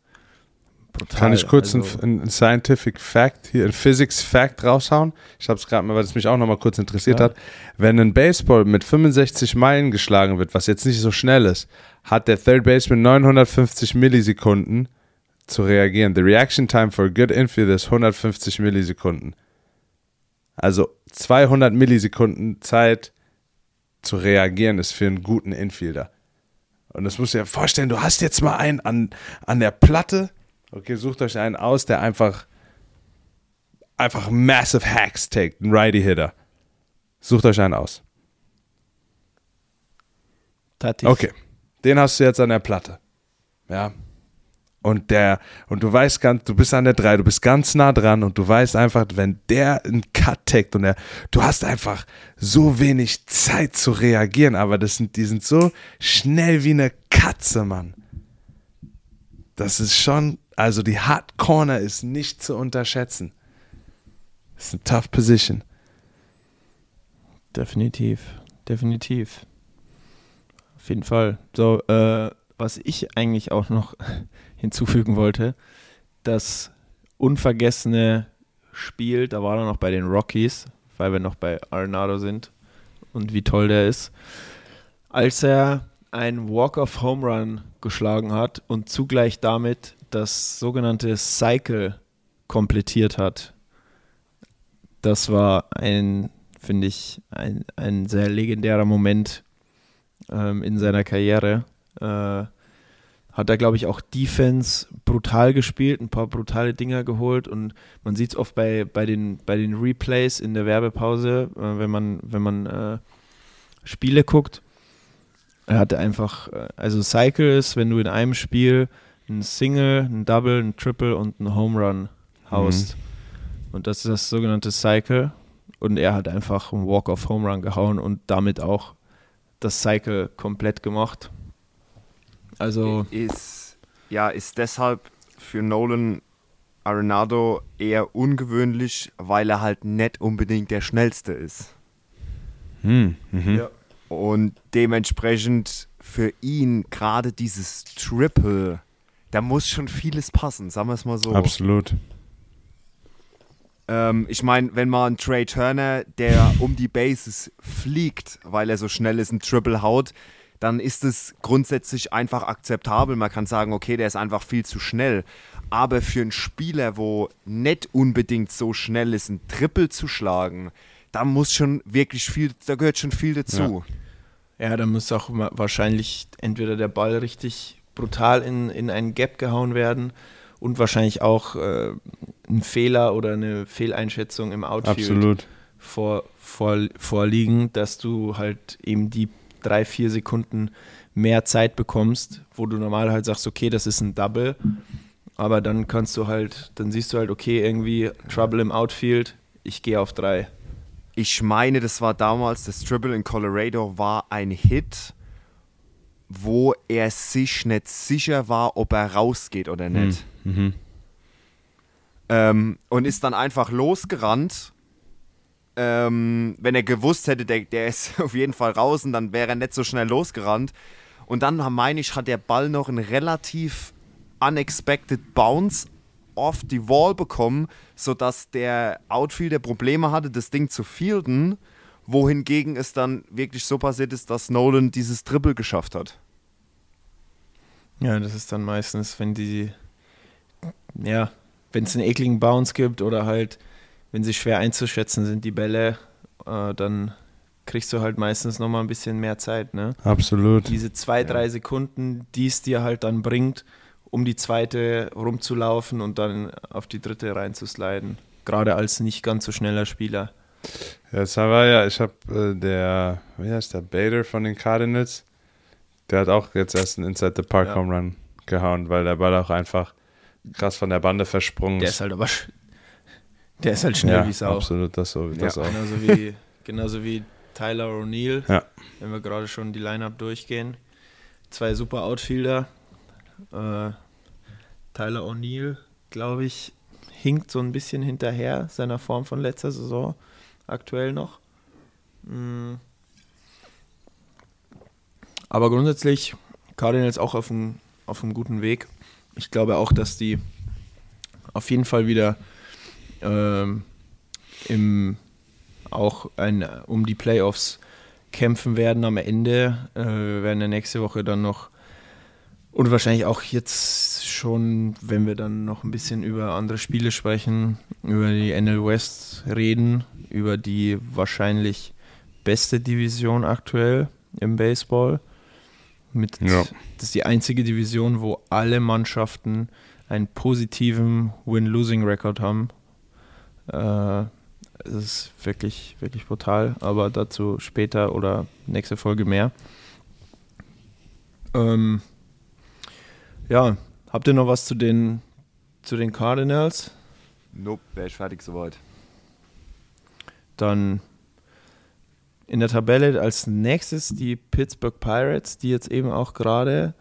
Brutal. Kann ich kurz also, ein, ein, Scientific Fact, hier ein Physics Fact raushauen? Ich habe es gerade mal, weil es mich auch nochmal kurz interessiert ja. hat. Wenn ein Baseball mit 65 Meilen geschlagen wird, was jetzt nicht so schnell ist, hat der Third Baseman 950 Millisekunden zu reagieren. The reaction time for a good infield ist 150 Millisekunden. Also 200 Millisekunden Zeit zu reagieren ist für einen guten Infielder. Und das musst du dir vorstellen, du hast jetzt mal einen an, an der Platte. Okay, sucht euch einen aus, der einfach einfach massive Hacks takes, ein Righty Hitter. Sucht euch einen aus. Tatis. Okay, den hast du jetzt an der Platte. Ja, und der, und du weißt ganz, du bist an der 3, du bist ganz nah dran und du weißt einfach, wenn der einen Cut taggt und er, du hast einfach so wenig Zeit zu reagieren, aber das sind, die sind so schnell wie eine Katze, Mann. Das ist schon, also die Hard Corner ist nicht zu unterschätzen. Ist eine tough Position. Definitiv, definitiv. Auf jeden Fall. So, äh, was ich eigentlich auch noch hinzufügen wollte, das unvergessene Spiel, da war er noch bei den Rockies, weil wir noch bei Arenado sind und wie toll der ist, als er ein Walk-of-Home Run geschlagen hat und zugleich damit das sogenannte Cycle komplettiert hat. Das war ein, finde ich, ein, ein sehr legendärer Moment ähm, in seiner Karriere. Äh, hat er, glaube ich, auch Defense brutal gespielt, ein paar brutale Dinger geholt und man sieht es oft bei, bei, den, bei den Replays in der Werbepause, äh, wenn man, wenn man äh, Spiele guckt. Er hatte einfach, äh, also Cycle ist, wenn du in einem Spiel ein Single, ein Double, ein Triple und ein Home Run haust. Mhm. Und das ist das sogenannte Cycle. Und er hat einfach einen Walk of Home Run gehauen und damit auch das Cycle komplett gemacht. Also ist ja ist deshalb für Nolan Arenado eher ungewöhnlich, weil er halt nicht unbedingt der schnellste ist. Hm, mhm. ja. Und dementsprechend für ihn gerade dieses Triple, da muss schon vieles passen, sagen wir es mal so. Absolut. Ähm, ich meine, wenn man einen Trey Turner, der um die Bases fliegt, weil er so schnell ist, ein Triple haut, dann ist es grundsätzlich einfach akzeptabel. Man kann sagen, okay, der ist einfach viel zu schnell. Aber für einen Spieler, wo nicht unbedingt so schnell ist, ein Triple zu schlagen, da muss schon wirklich viel, da gehört schon viel dazu. Ja, ja da muss auch wahrscheinlich entweder der Ball richtig brutal in, in einen Gap gehauen werden und wahrscheinlich auch äh, ein Fehler oder eine Fehleinschätzung im Outfield Absolut. Vor, vor, vorliegen, dass du halt eben die drei, vier Sekunden mehr Zeit bekommst, wo du normal halt sagst, okay, das ist ein Double, aber dann kannst du halt, dann siehst du halt, okay, irgendwie Trouble im Outfield, ich gehe auf drei. Ich meine, das war damals, das Triple in Colorado war ein Hit, wo er sich nicht sicher war, ob er rausgeht oder nicht. Hm, mhm. Ähm, und ist dann einfach losgerannt ähm, wenn er gewusst hätte, der, der ist auf jeden Fall raus und dann wäre er nicht so schnell losgerannt. Und dann, meine ich, hat der Ball noch einen relativ unexpected Bounce off die Wall bekommen, sodass der Outfielder Probleme hatte, das Ding zu fielden, wohingegen es dann wirklich so passiert ist, dass Nolan dieses Triple geschafft hat. Ja, das ist dann meistens, wenn die, ja, wenn es einen ekligen Bounce gibt oder halt wenn sie schwer einzuschätzen sind, die Bälle, äh, dann kriegst du halt meistens nochmal ein bisschen mehr Zeit. Ne? Absolut. Diese zwei, drei ja. Sekunden, die es dir halt dann bringt, um die zweite rumzulaufen und dann auf die dritte reinzusliden. Gerade als nicht ganz so schneller Spieler. Ja, das war ja, ich habe äh, der, wie heißt der, Bader von den Cardinals, der hat auch jetzt erst einen Inside the Park ja. Home Run gehauen, weil der Ball auch einfach krass von der Bande versprungen ist. Der ist halt aber der ist halt schnell ja, wie Sau. Absolut, das, so, das ja. auch. Genauso wie, genauso wie Tyler O'Neill, ja. wenn wir gerade schon die Line-Up durchgehen. zwei super Outfielder. Äh, Tyler O'Neill, glaube ich, hinkt so ein bisschen hinterher seiner Form von letzter Saison. Aktuell noch. Mm. Aber grundsätzlich Cardinals auch auf einem, auf einem guten Weg. Ich glaube auch, dass die auf jeden Fall wieder ähm, im, auch ein, um die Playoffs kämpfen werden am Ende. Äh, wir werden ja nächste Woche dann noch und wahrscheinlich auch jetzt schon, wenn wir dann noch ein bisschen über andere Spiele sprechen, über die NL West reden, über die wahrscheinlich beste Division aktuell im Baseball. Mit, Ja. Das ist die einzige Division, wo alle Mannschaften einen positiven Win-Losing-Record haben. Äh, es ist wirklich, wirklich brutal, aber dazu später oder nächste Folge mehr. Ähm, ja, habt ihr noch was zu den, zu den Cardinals? Nope, wäre ich fertig soweit. Dann in der Tabelle als nächstes die Pittsburgh Pirates, die jetzt eben auch gerade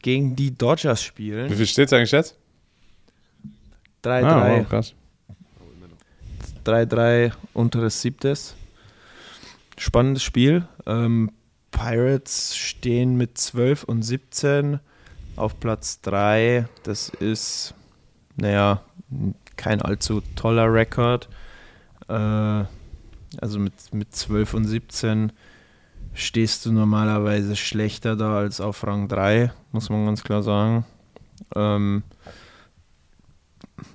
gegen die Dodgers Wie spielen. viel steht es eigentlich jetzt? 3-3. Ah, wow, krass. 3-3 unteres Siebtes. Spannendes Spiel. Ähm, Pirates stehen mit 12 und 17 auf Platz 3. Das ist, naja, kein allzu toller Rekord. Äh, also mit, mit 12 und 17 stehst du normalerweise schlechter da als auf Rang 3, muss man ganz klar sagen. Ähm,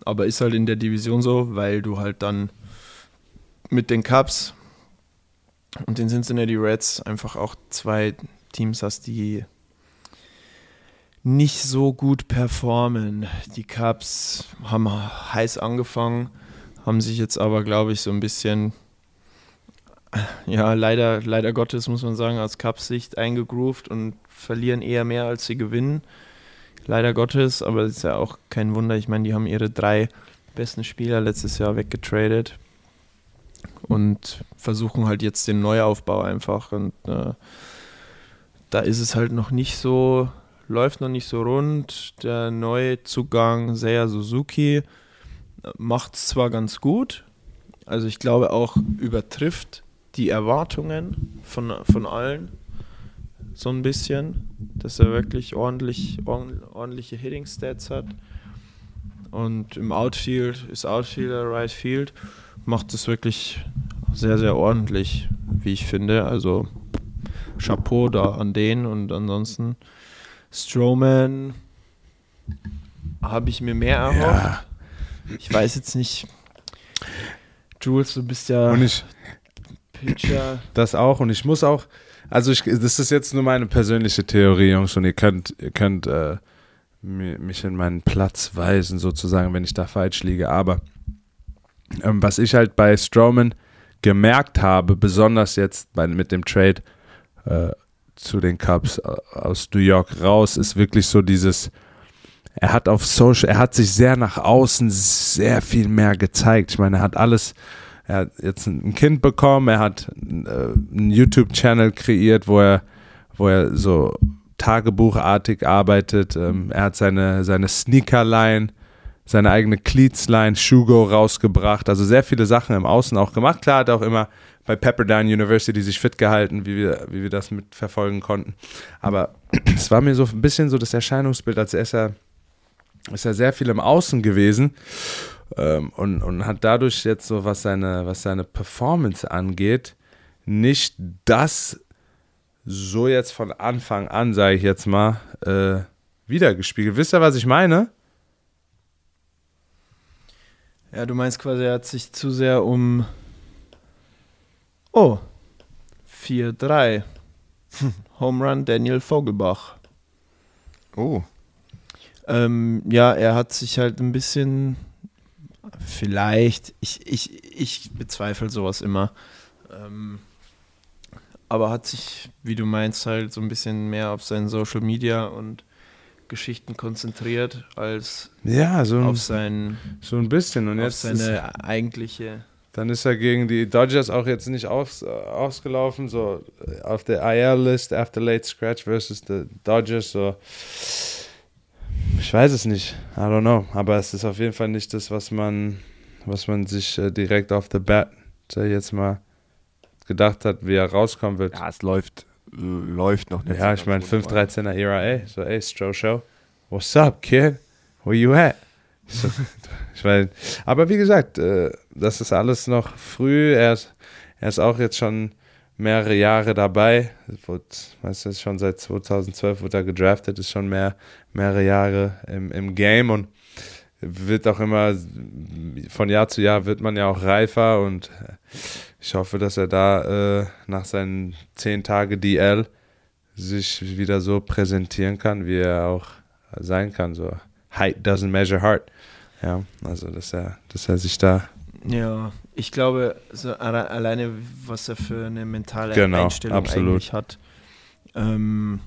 aber ist halt in der Division so, weil du halt dann mit den Cubs und den Cincinnati Reds einfach auch zwei Teams hast, die nicht so gut performen. Die Cubs haben heiß angefangen, haben sich jetzt aber, glaube ich, so ein bisschen, ja, leider, leider Gottes, muss man sagen, aus Cubs-Sicht eingegroovt und verlieren eher mehr, als sie gewinnen. Leider Gottes, aber das ist ja auch kein Wunder. Ich meine, die haben ihre drei besten Spieler letztes Jahr weggetradet und versuchen halt jetzt den Neuaufbau einfach. Und äh, da ist es halt noch nicht so, läuft noch nicht so rund. Der Neuzugang Seiya Suzuki macht es zwar ganz gut, also ich glaube auch übertrifft die Erwartungen von, von allen so ein bisschen, dass er wirklich ordentlich, ordentliche Hitting Stats hat. Und im Outfield ist Outfielder, Right Field, macht es wirklich sehr, sehr ordentlich, wie ich finde. Also Chapeau da an den und ansonsten Strowman habe ich mir mehr erhofft. Ich weiß jetzt nicht. Jules, du bist ja Und ich, Pitcher. Das auch und ich muss auch, also ich, das ist jetzt nur meine persönliche Theorie, Jungs, und ihr könnt, ihr könnt äh, mi- mich in meinen Platz weisen, sozusagen, wenn ich da falsch liege. Aber ähm, was ich halt bei Strowman gemerkt habe, besonders jetzt bei, mit dem Trade äh, zu den Cubs aus New York raus, ist wirklich so dieses, er hat auf Social, er hat sich sehr nach außen sehr viel mehr gezeigt. Ich meine, er hat alles, er hat jetzt ein Kind bekommen, er hat äh, einen YouTube-Channel kreiert, wo er, wo er so tagebuchartig arbeitet. Ähm, er hat seine, seine Sneaker-Line, seine eigene Cleats-Line, Shugo rausgebracht. Also sehr viele Sachen im Außen auch gemacht. Klar hat er auch immer bei Pepperdine University sich fit gehalten, wie wir, wie wir das mitverfolgen konnten. Aber es war mir so ein bisschen so das Erscheinungsbild, als ist er, ist er sehr viel im Außen gewesen ähm, und, und hat dadurch jetzt so, was seine, was seine Performance angeht, nicht das so jetzt von Anfang an, sage ich jetzt mal, äh, wiedergespiegelt. Wisst ihr, was ich meine? Ja, du meinst quasi, er hat sich zu sehr um. Oh. 4-3. Home Run Daniel Vogelbach. Oh. Ähm, ja, er hat sich halt ein bisschen. Vielleicht. Ich, ich, ich bezweifle sowas immer. Ähm, aber hat sich, wie du meinst, halt so ein bisschen mehr auf seinen Social Media und Geschichten konzentriert, als Ja, so, auf, sein, so ein bisschen. Und jetzt seine eigentliche Dann ist er gegen die Dodgers auch jetzt nicht aus, ausgelaufen, so äh, auf der IL-List after late scratch versus the Dodgers. So. Ich weiß es nicht. I don't know. Aber es ist auf jeden Fall nicht das, was man, was man sich äh, direkt auf the bat, sag ich jetzt mal, gedacht hat, wie er rauskommen wird. Ja, es läuft, läuft noch nicht. Ja, ich meine, ganz gut 5-13er ERA. So, ey, Stro Show, what's up, kid? Where you at? So, ich mein, aber wie gesagt, äh, das ist alles noch früh. Er ist, er ist auch jetzt schon mehrere Jahre dabei. Wurde, weißt du, schon seit 2012 wurde er gedraftet, ist schon mehr, mehrere Jahre im, im Game und wird auch immer, von Jahr zu Jahr wird man ja auch reifer und ich hoffe, dass er da äh, nach seinen 10 Tage DL sich wieder so präsentieren kann, wie er auch sein kann. So height doesn't measure heart. Ja, also dass er, dass er sich da Ja, ich glaube, so alle- alleine, was er für eine mentale Genau, Einstellung absolut. eigentlich hat, ähm,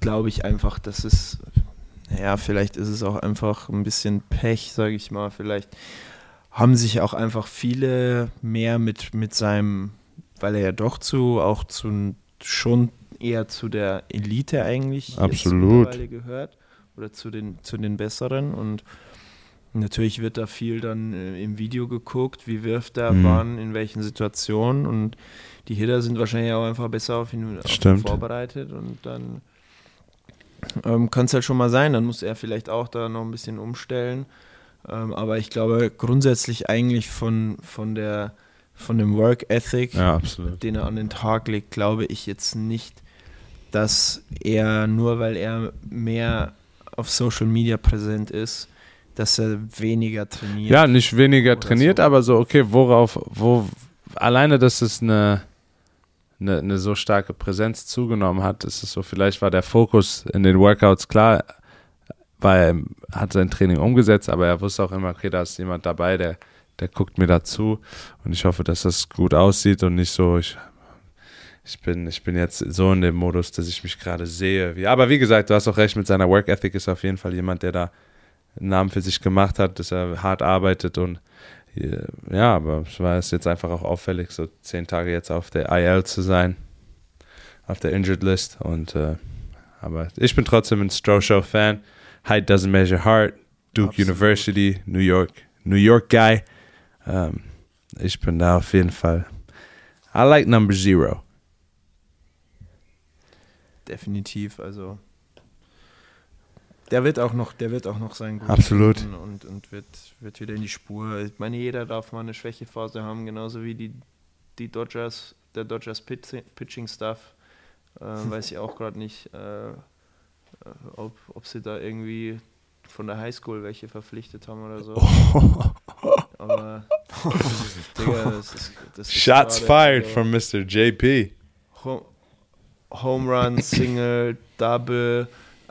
glaube ich einfach, dass es, ja, vielleicht ist es auch einfach ein bisschen Pech, sage ich mal. Vielleicht haben sich auch einfach viele mehr mit, mit seinem, weil er ja doch zu, auch zu, schon eher zu der Elite eigentlich Absolut. mittlerweile gehört oder zu den, zu den Besseren und Natürlich wird da viel dann äh, im Video geguckt, wie wirft er, Mhm. wann, in welchen Situationen und die Hitter sind wahrscheinlich auch einfach besser auf ihn, auf ihn vorbereitet und dann ähm, kann es halt schon mal sein, dann muss er vielleicht auch da noch ein bisschen umstellen. Ähm, aber ich glaube grundsätzlich eigentlich von, von, der, von dem Work Ethic, Ja, den er an den Tag legt, glaube ich jetzt nicht, dass er nur weil er mehr auf Social Media präsent ist, dass er weniger trainiert. Ja, nicht weniger trainiert, so. aber so, okay, worauf, wo, alleine, dass es eine, eine, eine so starke Präsenz zugenommen hat, ist es so, vielleicht war der Fokus in den Workouts klar, weil er hat sein Training umgesetzt, aber er wusste auch immer, okay, da ist jemand dabei, der, der guckt mir dazu und ich hoffe, dass das gut aussieht und nicht so, ich, ich bin, ich bin jetzt so in dem Modus, dass ich mich gerade sehe. Aber wie gesagt, du hast auch recht, mit seiner Work Ethic ist auf jeden Fall jemand, der da einen Namen für sich gemacht hat, dass er hart arbeitet und äh, ja, aber es war jetzt einfach auch auffällig, so zehn Tage jetzt auf der IL zu sein, auf der Injured List und äh, aber ich bin trotzdem ein Stroh Show Fan. Height doesn't measure heart. Duke Absolut. University, New York, New York Guy. Ähm, ich bin da auf jeden Fall. I like number zero. Definitiv, also der wird auch noch, der wird auch noch sein Absolut. und, und wird, wird wieder in die Spur. Ich meine, jeder darf mal eine Schwächephase haben, genauso wie die, die Dodgers, der Dodgers Pitching Staff. Äh, weiß ich auch gerade nicht, äh, äh, ob, ob sie da irgendwie von der Highschool welche verpflichtet haben oder so. Aber Digga, das ist, das ist Shots gerade, fired also- from Mr. JP. Ho- Home Run, Single, Double.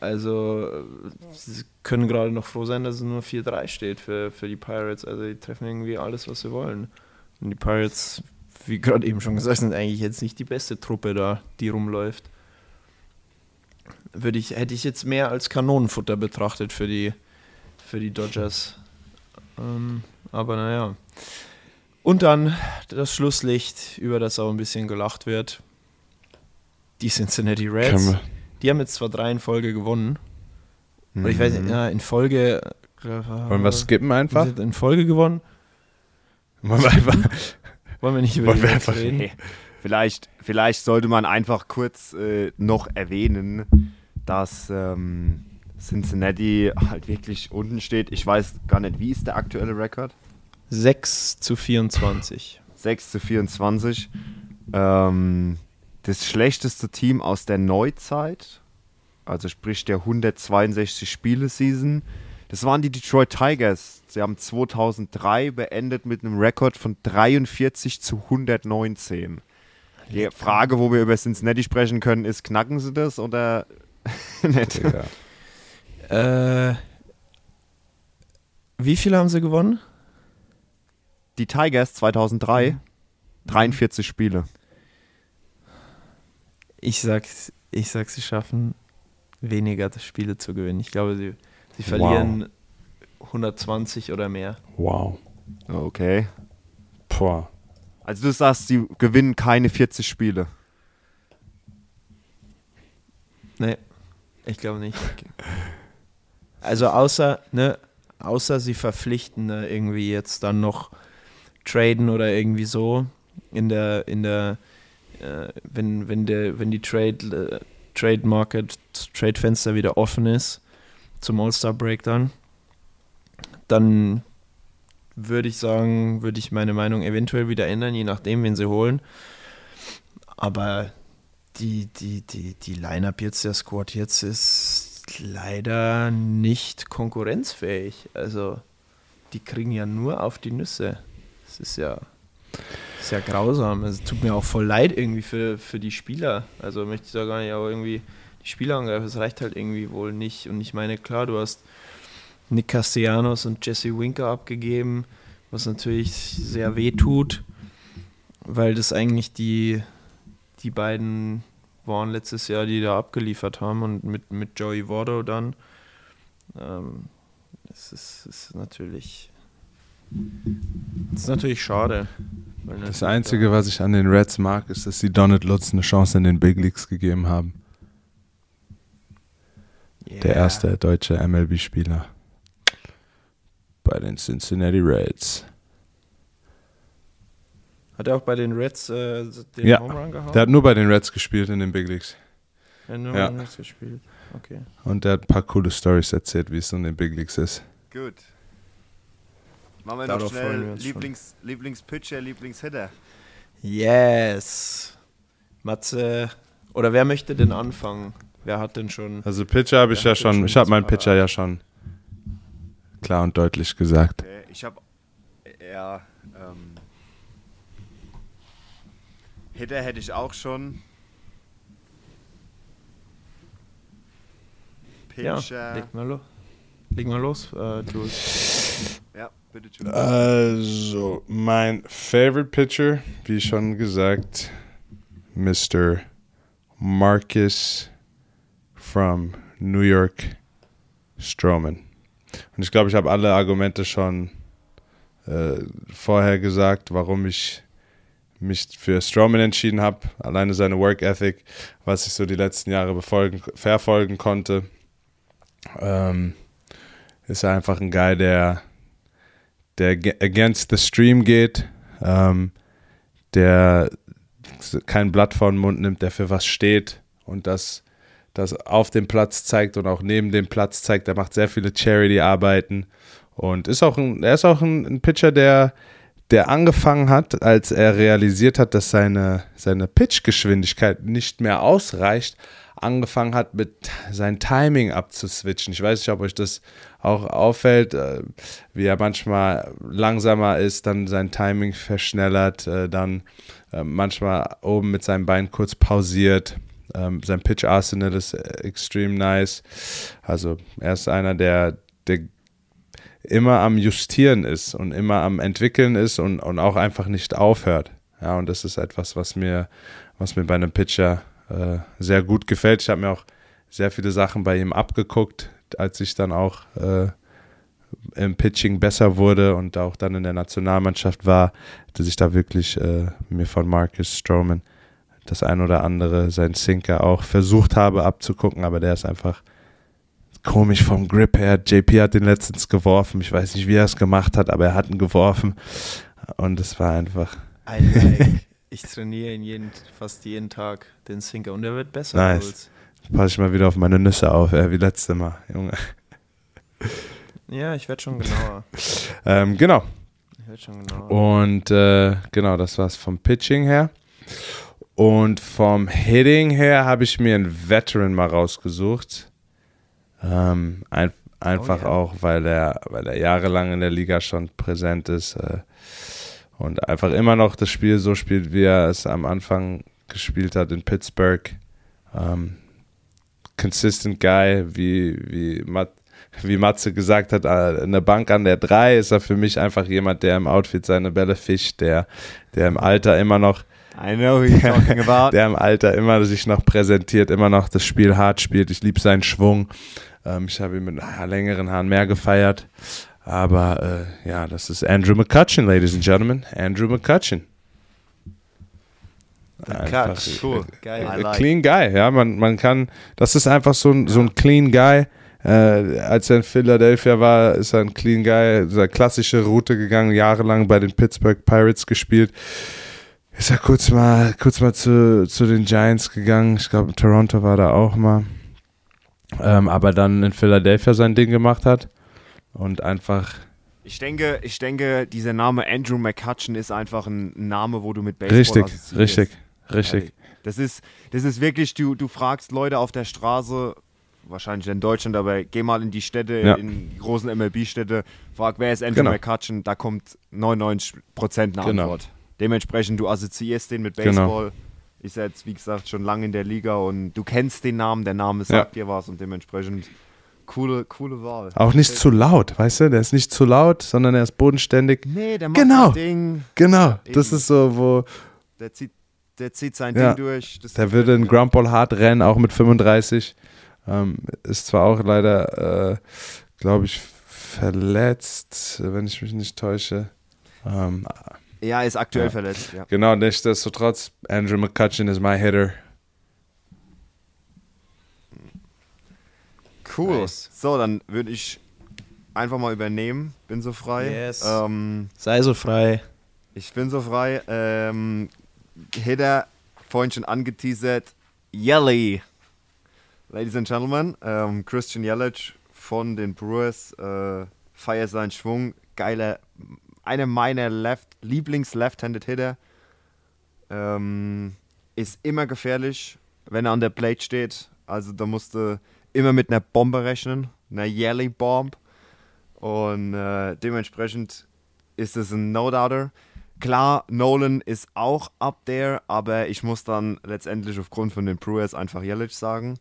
Also sie können gerade noch froh sein, dass es nur 4-3 steht für, für die Pirates. Also die treffen irgendwie alles, was sie wollen. Und die Pirates, wie gerade eben schon gesagt, sind eigentlich jetzt nicht die beste Truppe da, die rumläuft. Würde ich, hätte ich jetzt mehr als Kanonenfutter betrachtet für die, für die Dodgers. Ähm, aber naja. Und dann das Schlusslicht, über das auch ein bisschen gelacht wird. Die Cincinnati Reds. Können wir- Die haben jetzt zwar drei in Folge gewonnen. Und ich weiß nicht, ja, in Folge. Wollen wir skippen einfach? In Folge gewonnen. Wollen wir einfach Wollen wir nicht über Wollen die einfach- reden? Nee. Vielleicht, vielleicht sollte man einfach kurz äh, noch erwähnen, dass ähm, Cincinnati halt wirklich unten steht. Ich weiß gar nicht, wie ist der aktuelle Rekord? 6 zu 24. 6 zu 24. Ähm, das schlechteste Team aus der Neuzeit, also sprich der 162 Spiele-Season, das waren die Detroit Tigers. Sie haben 2003 beendet mit einem Rekord von 43 zu 119. Die Frage, wo wir über Cincinnati sprechen können, ist, knacken sie das oder nicht? Ja. Äh, wie viele haben sie gewonnen? Die Tigers 2003, 43 Spiele. Ich sag, ich sag, sie schaffen weniger Spiele zu gewinnen. Ich glaube, sie, sie verlieren 120 oder mehr. Wow. Okay. Boah. Also du sagst, die gewinnen keine 40 Spiele. Nee, ich glaube nicht. Also außer, ne, außer sie verpflichten ne, irgendwie jetzt dann noch traden oder irgendwie so in der, in der, äh, wenn, wenn der, wenn die Trade, äh, Trade Market, Trade Fenster wieder offen ist zum All-Star Break dann, dann würde ich sagen, würde ich meine Meinung eventuell wieder ändern, je nachdem, wen sie holen. Aber die, die, die, die Line-Up jetzt, der Squad jetzt ist leider nicht konkurrenzfähig. Also die kriegen ja nur auf die Nüsse. Das ist ja, ist ja grausam. Es tut mir auch voll leid irgendwie für, für die Spieler. Also möchte ich da gar nicht, aber irgendwie die Spieler angreifen, das reicht halt irgendwie wohl nicht. Und ich meine, klar, du hast Nick Castellanos und Jesse Winker abgegeben, was natürlich sehr weh tut, weil das eigentlich die, die beiden waren letztes Jahr, die da abgeliefert haben und mit, mit Joey Wardo dann. Ähm, es ist, ist natürlich das ist natürlich schade. weil Das Einzige, was ich an den Reds mag, ist, dass sie Donald Lutz eine Chance in den Big Leagues gegeben haben. da- Der Yeah. erste deutsche MLB-Spieler bei den Cincinnati Reds. Hat er auch bei den Reds äh, den Ja, Home Run gehauen? Der hat nur bei den Reds gespielt in den Big Leagues. Er hat nur ja. bei den Reds gespielt. Okay. Und der hat ein paar coole Stories erzählt, wie es so in den Big Leagues ist. Gut. Machen wir Darauf noch freuen wir schnell uns schon. Lieblings, Lieblingspitcher, Lieblingshitter. Yes. Matze. Oder wer möchte denn anfangen? Wer hat denn schon. Also Pitcher habe ich ja schon, schon ich habe meinen. Pitcher ja schon klar und deutlich gesagt. Okay, ich habe ja ähm, Hitter hätte ich auch schon. Ja, Pitcher. leg mal los. Leg mal los, äh, Jules. Also, mein Favorite Pitcher, wie schon gesagt, Mr. Marcus from New York Stroman. Und ich glaube, ich habe alle Argumente schon äh, vorher gesagt, warum ich mich für Stroman entschieden habe. Alleine seine Work Ethic, was ich so die letzten Jahre befolgen, verfolgen konnte. Ähm, ist einfach ein Guy, der der against the stream geht, ähm, der kein Blatt vor den Mund nimmt, der für was steht und das, das auf dem Platz zeigt und auch neben dem Platz zeigt. Er macht sehr viele Charity-Arbeiten und ist auch ein, er ist auch ein, ein Pitcher, der, der angefangen hat, als er realisiert hat, dass seine, seine Pitch-Geschwindigkeit nicht mehr ausreicht, angefangen hat, mit sein Timing abzuswitchen. Ich weiß nicht, ob euch das auch auffällt, äh, wie er manchmal langsamer ist, dann sein Timing verschnellert, äh, dann äh, manchmal oben mit seinem Bein kurz pausiert. Ähm, sein Pitch Arsenal ist extrem nice. Also er ist einer, der, der immer am Justieren ist und immer am Entwickeln ist und, und auch einfach nicht aufhört. Ja, und das ist etwas, was mir, was mir bei einem Pitcher äh, sehr gut gefällt. Ich habe mir auch sehr viele Sachen bei ihm abgeguckt, als ich dann auch äh, im Pitching besser wurde und auch dann in der Nationalmannschaft war, dass ich da wirklich äh, mir von Marcus Stroman das ein oder andere, sein Sinker auch versucht habe abzugucken, aber der ist einfach komisch vom Grip her. JP hat den letztens geworfen. Ich weiß nicht, wie er es gemacht hat, aber er hat ihn geworfen. Und es war einfach like. Ich trainiere ihn jeden, fast jeden Tag, den Sinker. Und er wird besser. Nice. Passe ich mal wieder auf meine Nüsse auf, äh, wie letzte Mal, Junge. Ja, ich werde schon genauer. Ähm, genau. Ich werde schon genauer. Und äh, genau, das war's vom Pitching her. Und vom Hitting her habe ich mir einen Veteran mal rausgesucht. Ähm, ein, einfach Oh ja. auch, weil er, weil er jahrelang in der Liga schon präsent ist äh, und einfach immer noch das Spiel so spielt, wie er es am Anfang gespielt hat in Pittsburgh. Ähm, consistent Guy, wie, wie, Mat, wie Matze gesagt hat, äh, eine Bank an der 3 ist er für mich einfach jemand, der im Outfit seine Bälle fischt, der, der im Alter immer noch I know who you're talking about. der im Alter immer sich noch präsentiert, immer noch das Spiel hart spielt. Ich liebe seinen Schwung. Ähm, ich habe ihn mit längeren Haaren mehr gefeiert. Aber äh, ja, das ist Andrew McCutcheon, ladies and gentlemen. Andrew McCutcheon. Einfach. Cool. Äh, Geil. Like. Clean Guy, ja, man, man kann, das ist einfach so ein, so ein Clean Guy. Äh, als er in Philadelphia war, ist er ein Clean Guy, seine klassische Route gegangen, jahrelang bei den Pittsburgh Pirates gespielt. Ist er kurz mal, kurz mal zu, zu den Giants gegangen. Ich glaube, Toronto war da auch mal. Ähm, aber dann in Philadelphia sein Ding gemacht hat und einfach Ich denke, ich denke, dieser Name Andrew McCutcheon ist einfach ein Name, wo du mit Baseball richtig, richtig, richtig. Das ist, das ist wirklich, du, du fragst Leute auf der Straße, wahrscheinlich in Deutschland, aber geh mal in die Städte, Ja. in die großen MLB-Städte, frag, wer ist Andrew Genau. McCutcheon, da kommt 99% eine Genau. Antwort. Dementsprechend, du assoziierst den mit Genau. Baseball. Ist jetzt, wie gesagt, schon lange in der Liga und du kennst den Namen, der Name sagt dir was und dementsprechend coole, coole Wahl. Auch nicht zu laut, weißt du? Der ist nicht zu laut, sondern er ist bodenständig. Nee, der macht Genau. Ding, Genau, das Eben. ist so, wo der zieht, der zieht sein Ja. Ding durch. Das der würde in. Grumpball hart rennen, auch mit 35. Ähm, ist zwar auch leider, äh, glaube ich, verletzt, wenn ich mich nicht täusche. Ähm, Ja, ist aktuell Ja. verletzt, ja. genau, nichtsdestotrotz, Andrew McCutcheon ist my hitter. Cool. Nice. So, dann würde ich einfach mal übernehmen. Bin so frei. Yes. Ähm, Sei so frei. ich bin so frei. Ähm, Hitter, vorhin schon angeteasert. Yelly. Ladies and Gentlemen, ähm, Christian Yelich von den Brewers äh, feiert seinen Schwung. Geiler, einer meiner Left, Lieblings-Left-Handed Hitter. Ähm, ist immer gefährlich, wenn er an der Plate steht. Also da musste immer mit einer Bombe rechnen, einer Yelly Bomb. Und äh, dementsprechend ist es ein No-Doubter. Klar, Nolan ist auch up there, aber ich muss dann letztendlich aufgrund von den Brewers einfach Yelich sagen.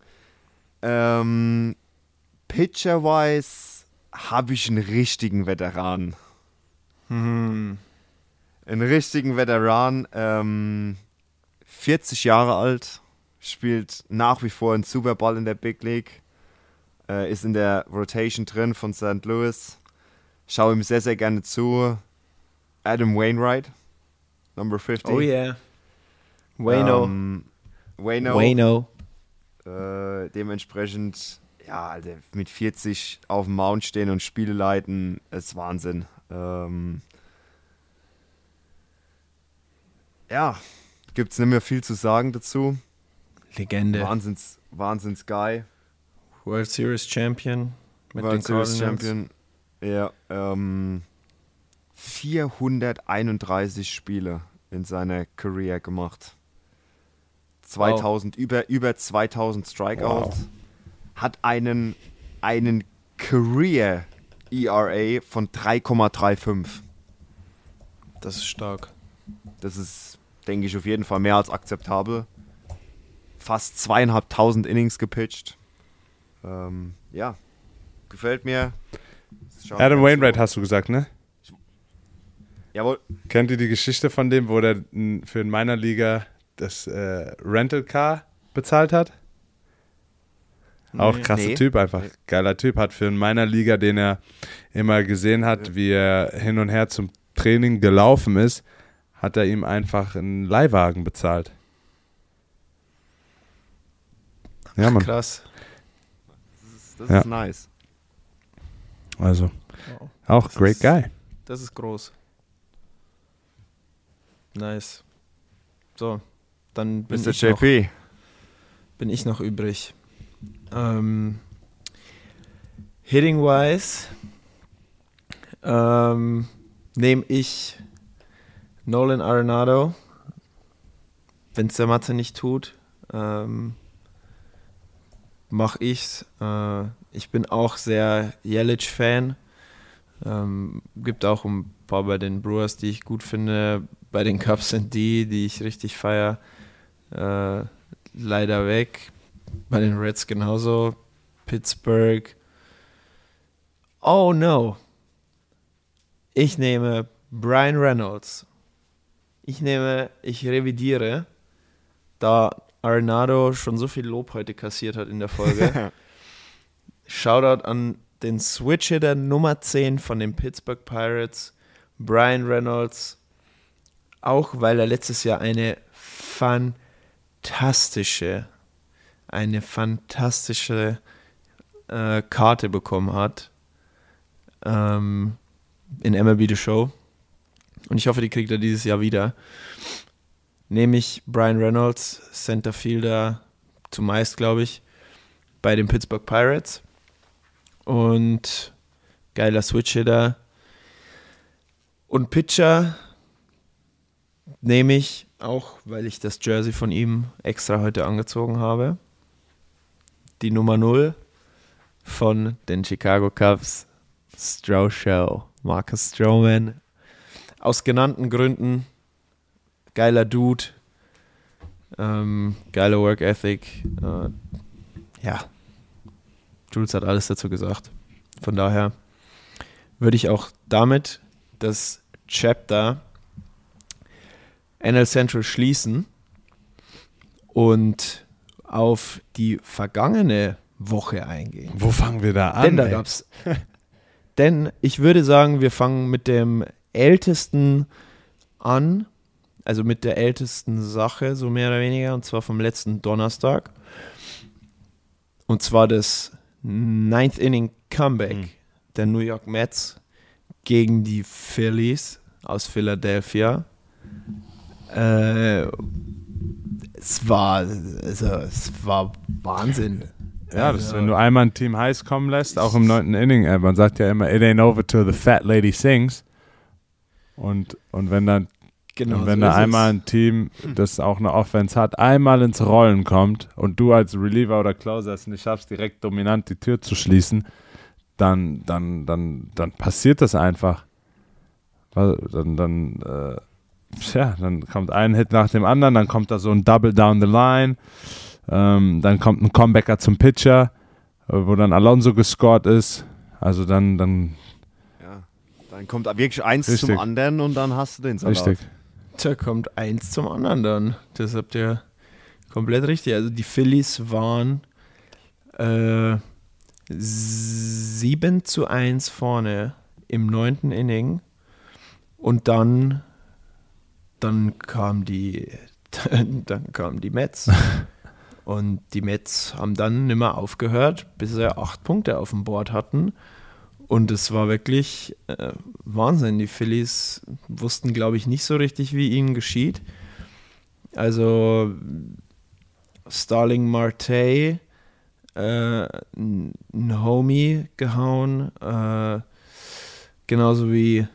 Ähm, Pitcher-wise habe ich einen richtigen Veteran. Hm. Einen richtigen Veteran, ähm, 40 Jahre alt, spielt nach wie vor einen Super Bowl in der Big League, äh, ist in der Rotation drin von St. Louis. Schaue ihm sehr, sehr gerne zu. Adam Wainwright, Number 50. Oh yeah. Wayno. Ähm, Wayno. Wayno. Äh, dementsprechend, ja, Alter, mit 40 auf dem Mount stehen und Spiele leiten, ist Wahnsinn. Ähm, ja, gibt es nicht mehr viel zu sagen dazu. Legende. Wahnsinns, Wahnsinns Guy. World Series Champion. Mit World den Series. Champion. Ja, ähm, 431 Spiele in seiner Career gemacht. 2000, über, über 2000 Strikeouts. Wow. Hat einen, einen Career ERA von 3,35. Das ist stark. Das ist, denke ich, auf jeden Fall mehr als akzeptabel. Fast zweieinhalbtausend Innings gepitcht. Ähm, ja, gefällt mir. Schauen Adam Wainwright hast du gesagt, ne? Jawohl. Kennt ihr die Geschichte von dem, wo der für in meiner Liga das äh, Rental Car bezahlt hat? Auch Nee. krasser Nee. Typ einfach. Nee. Geiler Typ. Hat für in meiner Liga, den er immer gesehen hat, wie er hin und her zum Training gelaufen ist, hat er ihm einfach einen Leihwagen bezahlt. Ja, Mann. Krass. Das Ja. ist nice. Also, Wow. auch Das great ist- guy. Das ist groß. Nice. So, dann bin Mr. ich, noch, JP. bin ich noch übrig. Ähm, Hitting-wise ähm, nehme ich Nolan Arenado, wenn es der Mathe nicht tut. Ähm, Mache ich's. Äh, ich bin auch sehr Yelich-Fan. Ähm, gibt auch ein paar bei den Brewers, die ich gut finde. Bei den Cubs sind die, die ich richtig feiere, äh, leider weg. Bei den Reds genauso. Pittsburgh. Oh no. Ich nehme Brian Reynolds. Ich nehme, ich revidiere, da Arenado schon so viel Lob heute kassiert hat in der Folge. Shoutout an den Switch-Hitter Nummer 10 von den Pittsburgh Pirates, Brian Reynolds. Auch weil er letztes Jahr eine fantastische, eine fantastische äh, Karte bekommen hat ähm, in MLB The Show. Und ich hoffe, die kriegt er dieses Jahr wieder. Nämlich Brian Reynolds, Centerfielder, zumeist, glaube ich, bei den Pittsburgh Pirates. Und geiler Switch-Hitter. Und Pitcher nehme ich auch, weil ich das Jersey von ihm extra heute angezogen habe. Die Nummer 0 von den Chicago Cubs, Stroh Show. Marcus Stroman. Aus genannten Gründen. Geiler Dude. Ähm, geiler Work Ethic. Äh, ja. Jules hat alles dazu gesagt. Von daher würde ich auch damit das Chapter NL Central schließen und auf die vergangene Woche eingehen. Wo fangen wir da an? Denn da gab's. denn ich würde sagen, wir fangen mit dem ältesten an, also mit der ältesten Sache, so mehr oder weniger, und zwar vom letzten Donnerstag. Und zwar das Ninth Inning Comeback Mhm. der New York Mets gegen die Phillies aus Philadelphia. Äh, es war, also, es war Wahnsinn. Ja, das, Also- wenn du einmal ein Team heiß kommen lässt, auch im neunten Inning, äh, man sagt ja immer, it ain't over till the fat lady sings. Und, und wenn dann Genau, und wenn so da einmal ein Team, das auch eine Offense hat, einmal ins Rollen kommt und du als Reliever oder Closer es nicht schaffst, direkt dominant die Tür zu schließen, dann, dann, dann, dann passiert das einfach. Dann, dann, äh, tja, dann kommt ein Hit nach dem anderen, dann kommt da so ein Double down the line, ähm, dann kommt ein Comebacker zum Pitcher, äh, wo dann Alonso gescored ist. Also dann, dann Ja. Dann kommt wirklich eins Richtig. zum anderen und dann hast du den Salat. richtig. Da kommt eins zum anderen dann. Das habt ihr komplett richtig. Also die Phillies waren äh, 7 zu 1 vorne im neunten Inning. Und dann, dann kam die, dann kamen die Mets. Und die Mets haben dann nimmer aufgehört, bis sie acht Punkte auf dem Board hatten. Und es war wirklich äh, Wahnsinn. Die Phillies wussten, glaube ich, nicht so richtig, wie ihnen geschieht. Also Starling Marte, äh, ein Homie gehauen, äh, genauso wie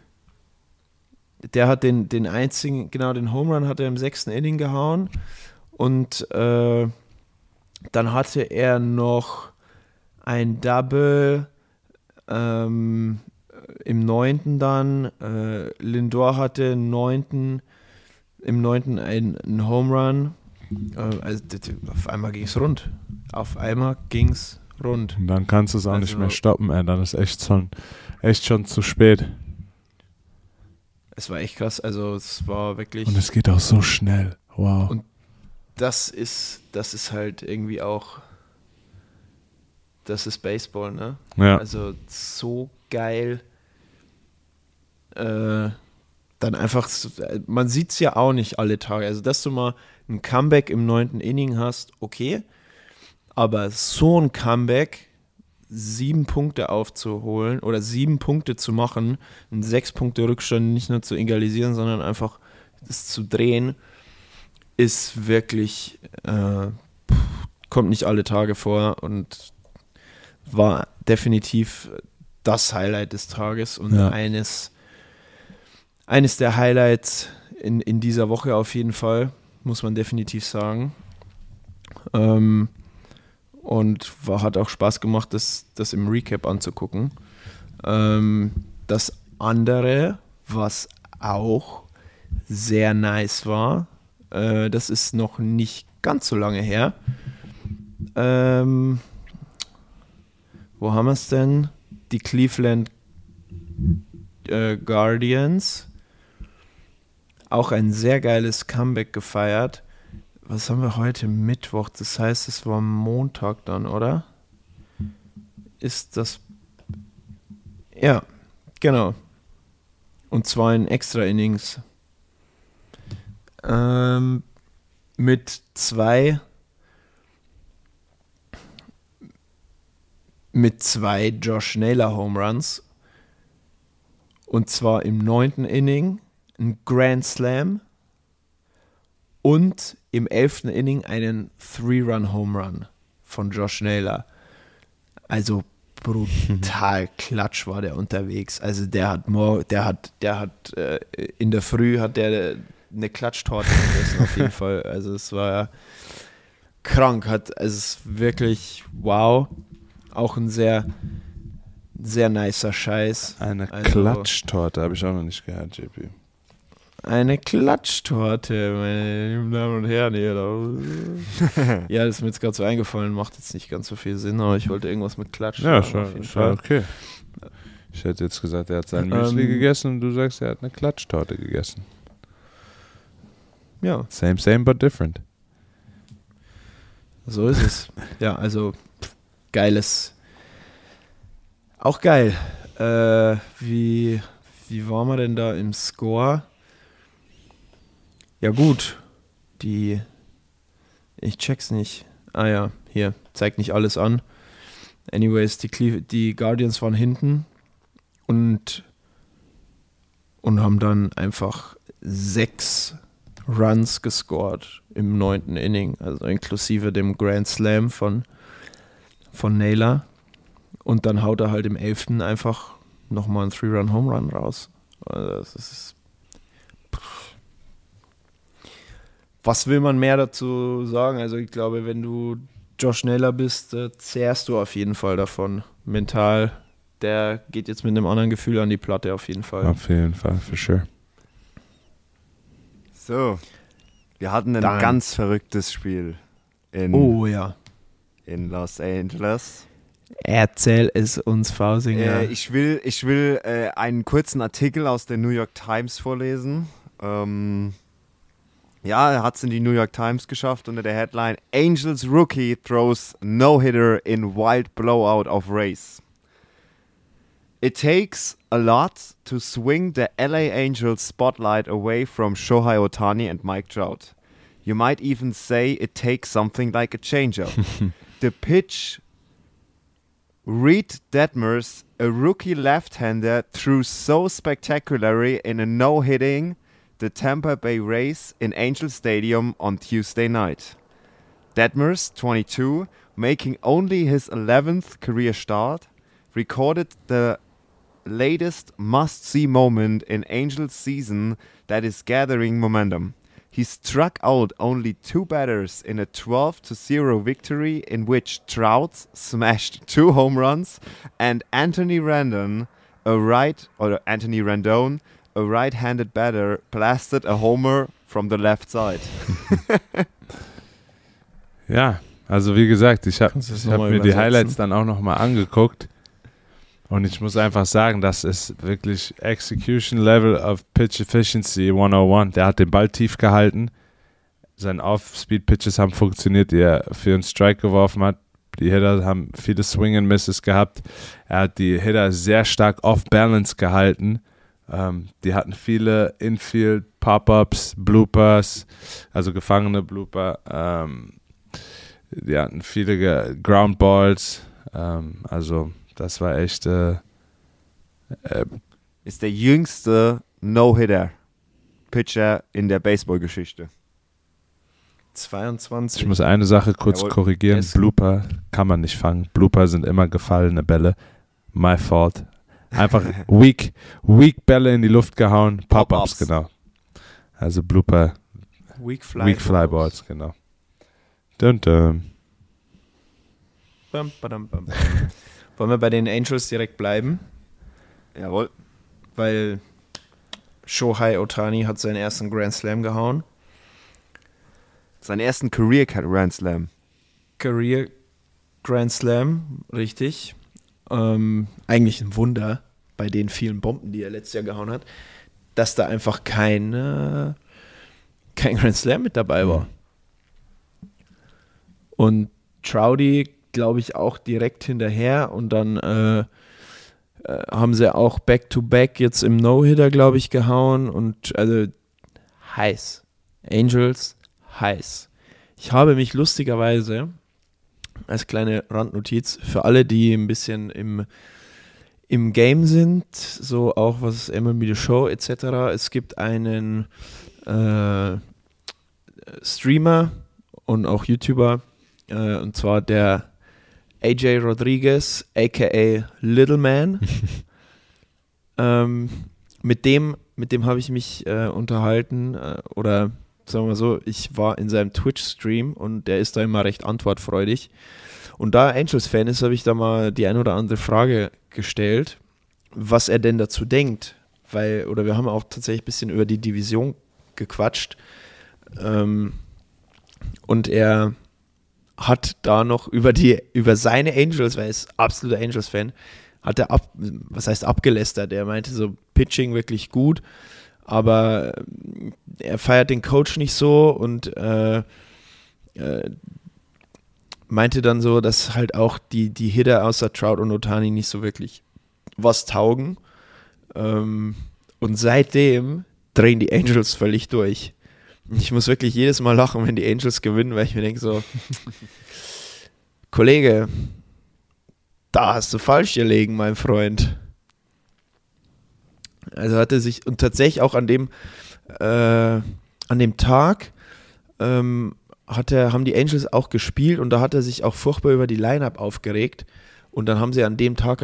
der hat den, den einzigen, genau den Home Run hat er im sechsten Inning gehauen und äh, dann hatte er noch ein Double ähm, im neunten dann. Äh, Lindor hatte im neunten, im neunten ein, ein Home Run. Äh, also auf einmal ging es rund. Auf einmal ging es rund. Und dann kannst du es auch nicht Also- mehr stoppen, ey. Dann ist echt schon, echt schon zu spät. Es war echt krass. Also es war wirklich. Und es geht auch so schnell. Wow. Und- das ist, das ist halt irgendwie auch. Das ist Baseball, ne? ja. Also so geil. Äh, dann einfach, so- man sieht es ja auch nicht alle Tage. Also, dass du mal ein Comeback im neunten Inning hast, okay. Aber so ein Comeback, sieben Punkte aufzuholen oder sieben Punkte zu machen, einen sechs Punkte Rückstand nicht nur zu egalisieren, sondern einfach das zu drehen, ist wirklich, äh, kommt nicht alle Tage vor und war definitiv das Highlight des Tages und Ja. eines, eines der Highlights in, in dieser Woche auf jeden Fall, muss man definitiv sagen. Ähm, und war, hat auch Spaß gemacht, das, das im Recap anzugucken. Ähm, das andere, was auch sehr nice war, äh, das ist noch nicht ganz so lange her. Ähm, wo haben wir es denn? Die Cleveland äh, Guardians. Auch ein sehr geiles Comeback gefeiert. Was haben wir heute? Mittwoch. Das heißt, es war Montag dann, oder? Ist das Ja, genau. Und zwar in extra Innings. Ähm, mit zwei mit zwei Josh Naylor Home Runs. Und zwar im neunten Inning ein Grand Slam und im elften Inning einen Three-Run-Home Run von Josh Naylor. Also brutal klatsch war der unterwegs. Also der hat der hat, der hat äh, in der Früh hat der eine Klatschtorte gegessen auf jeden Fall. Also es war krank, hat also es ist wirklich wow. Auch ein sehr sehr nicer Scheiß. Eine Also- Klatschtorte habe ich auch noch nicht gehört, JP. Eine Klatschtorte, meine lieben Damen und Herren. Hier. ja, das ist mir jetzt gerade so eingefallen, macht jetzt nicht ganz so viel Sinn, aber ich wollte irgendwas mit Klatsch Ja, schon, schon okay. Ich hätte jetzt gesagt, er hat sein Müsli Ähm, gegessen und du sagst, er hat eine Klatschtorte gegessen. Ja, Same, same, but different. so ist es. Ja, also geiles. Auch geil. Äh, wie, wie waren wir denn da im Score? Ja, gut. Die. Ich check's nicht. Ah ja, hier. Zeigt nicht alles an. Anyways, die, Cle die Guardians waren hinten und, und haben dann einfach sechs Runs gescored im neunten Inning, also inklusive dem Grand Slam von, von Naylor. Und dann haut er halt im elften einfach nochmal einen Three-Run-Home-Run raus. Also das ist. Was will man mehr dazu sagen? Also ich glaube, wenn du Josh Naylor bist, äh, zehrst du auf jeden Fall davon. Mental, der geht jetzt mit einem anderen Gefühl an die Platte auf jeden Fall. Auf jeden Fall, for sure. So. Wir hatten ein Dann. ganz verrücktes Spiel in, Oh ja. In Los Angeles. Erzähl es uns, Fausinger. Äh, ich will, ich will äh, einen kurzen Artikel aus der New York Times vorlesen. Ähm, ja, er hat es in die New York Times geschafft unter der Headline Angels Rookie throws No-Hitter in Wild Blowout of Race. It takes a lot to swing the LA Angels spotlight away from Shohei Otani and Mike Trout. You might even say it takes something like a changeup. the pitch Reed Detmers, a rookie left-hander, threw so spectacularly in a no-hitting the Tampa Bay Rays in Angel Stadium on Tuesday night. Detmers, 22, making only his 11th career start, recorded the latest must-see moment in Angels season that is gathering momentum. He struck out only two batters in a 12 to 0 victory in which Trout smashed two home runs and Anthony Randon, a right or Anthony Randone, a right-handed batter, blasted a homer from the left side. Ja, also wie gesagt, ich habe hab mir die? Highlights dann auch nochmal angeguckt. Und ich muss einfach sagen, das ist wirklich Execution Level of Pitch Efficiency 101. Der hat den Ball tief gehalten. Seine Off-Speed-Pitches haben funktioniert, die er für einen Strike geworfen hat. Die Hitter haben viele Swing and Misses gehabt. Er hat die Hitter sehr stark off-balance gehalten. Ähm, die hatten viele Infield, Pop-Ups, Bloopers, also gefangene Blooper. Ähm, die hatten viele Ground Balls. Ähm, also das war echt. Äh, äh, Ist der jüngste No-Hitter-Pitcher in der Baseballgeschichte. 22. ich muss eine Sache kurz Jawohl. korrigieren. Yes. Blooper kann man nicht fangen. Blooper sind immer gefallene Bälle. My fault. Einfach weak, weak Bälle in die Luft gehauen. Pop-ups, genau. Also Blooper, Weak Fly, weak Flyballs, genau. Dun, dun. Bam, badam, bam, bam. Wollen wir bei den Angels direkt bleiben? Jawohl. Weil Shohei Otani hat seinen ersten Grand Slam gehauen. Seinen ersten Career Grand Slam. Career Grand Slam, richtig. Ähm, eigentlich ein Wunder bei den vielen Bomben, die er letztes Jahr gehauen hat, dass da einfach kein, kein Grand Slam mit dabei war. Und Troudy, glaube ich, auch direkt hinterher und dann äh, äh, haben sie auch Back-to-Back jetzt im No-Hitter, glaube ich, gehauen und also heiß. Angels heiß. Ich habe mich lustigerweise als kleine Randnotiz für alle, die ein bisschen im, im Game sind, so auch was MLB The Show etc. Es gibt einen äh, Streamer und auch YouTuber, äh, und zwar der AJ Rodriguez, aka Little Man. ähm, mit dem, mit dem habe ich mich äh, unterhalten äh, oder sagen wir mal so, ich war in seinem Twitch-Stream und der ist da immer recht antwortfreudig. Und da er Angels-Fan ist, habe ich da mal die ein oder andere Frage gestellt, was er denn dazu denkt. Weil, oder wir haben auch tatsächlich ein bisschen über die Division gequatscht. Ähm, und er hat da noch über die, über seine Angels, weil er ist absoluter Angels-Fan, hat er ab, was heißt abgelästert? Er meinte so, Pitching wirklich gut, aber äh, er feiert den Coach nicht so und äh, äh, meinte dann so, dass halt auch die, die Hitter außer Trout und Otani nicht so wirklich was taugen. Ähm, und seitdem drehen die Angels völlig durch. Ich muss wirklich jedes Mal lachen, wenn die Angels gewinnen, weil ich mir denke so, Kollege, da hast du falsch gelegen, mein Freund. Also hat er sich, und tatsächlich auch an dem, äh, an dem Tag ähm, hat er, haben die Angels auch gespielt und da hat er sich auch furchtbar über die Line-Up aufgeregt. Und dann haben sie an dem Tag,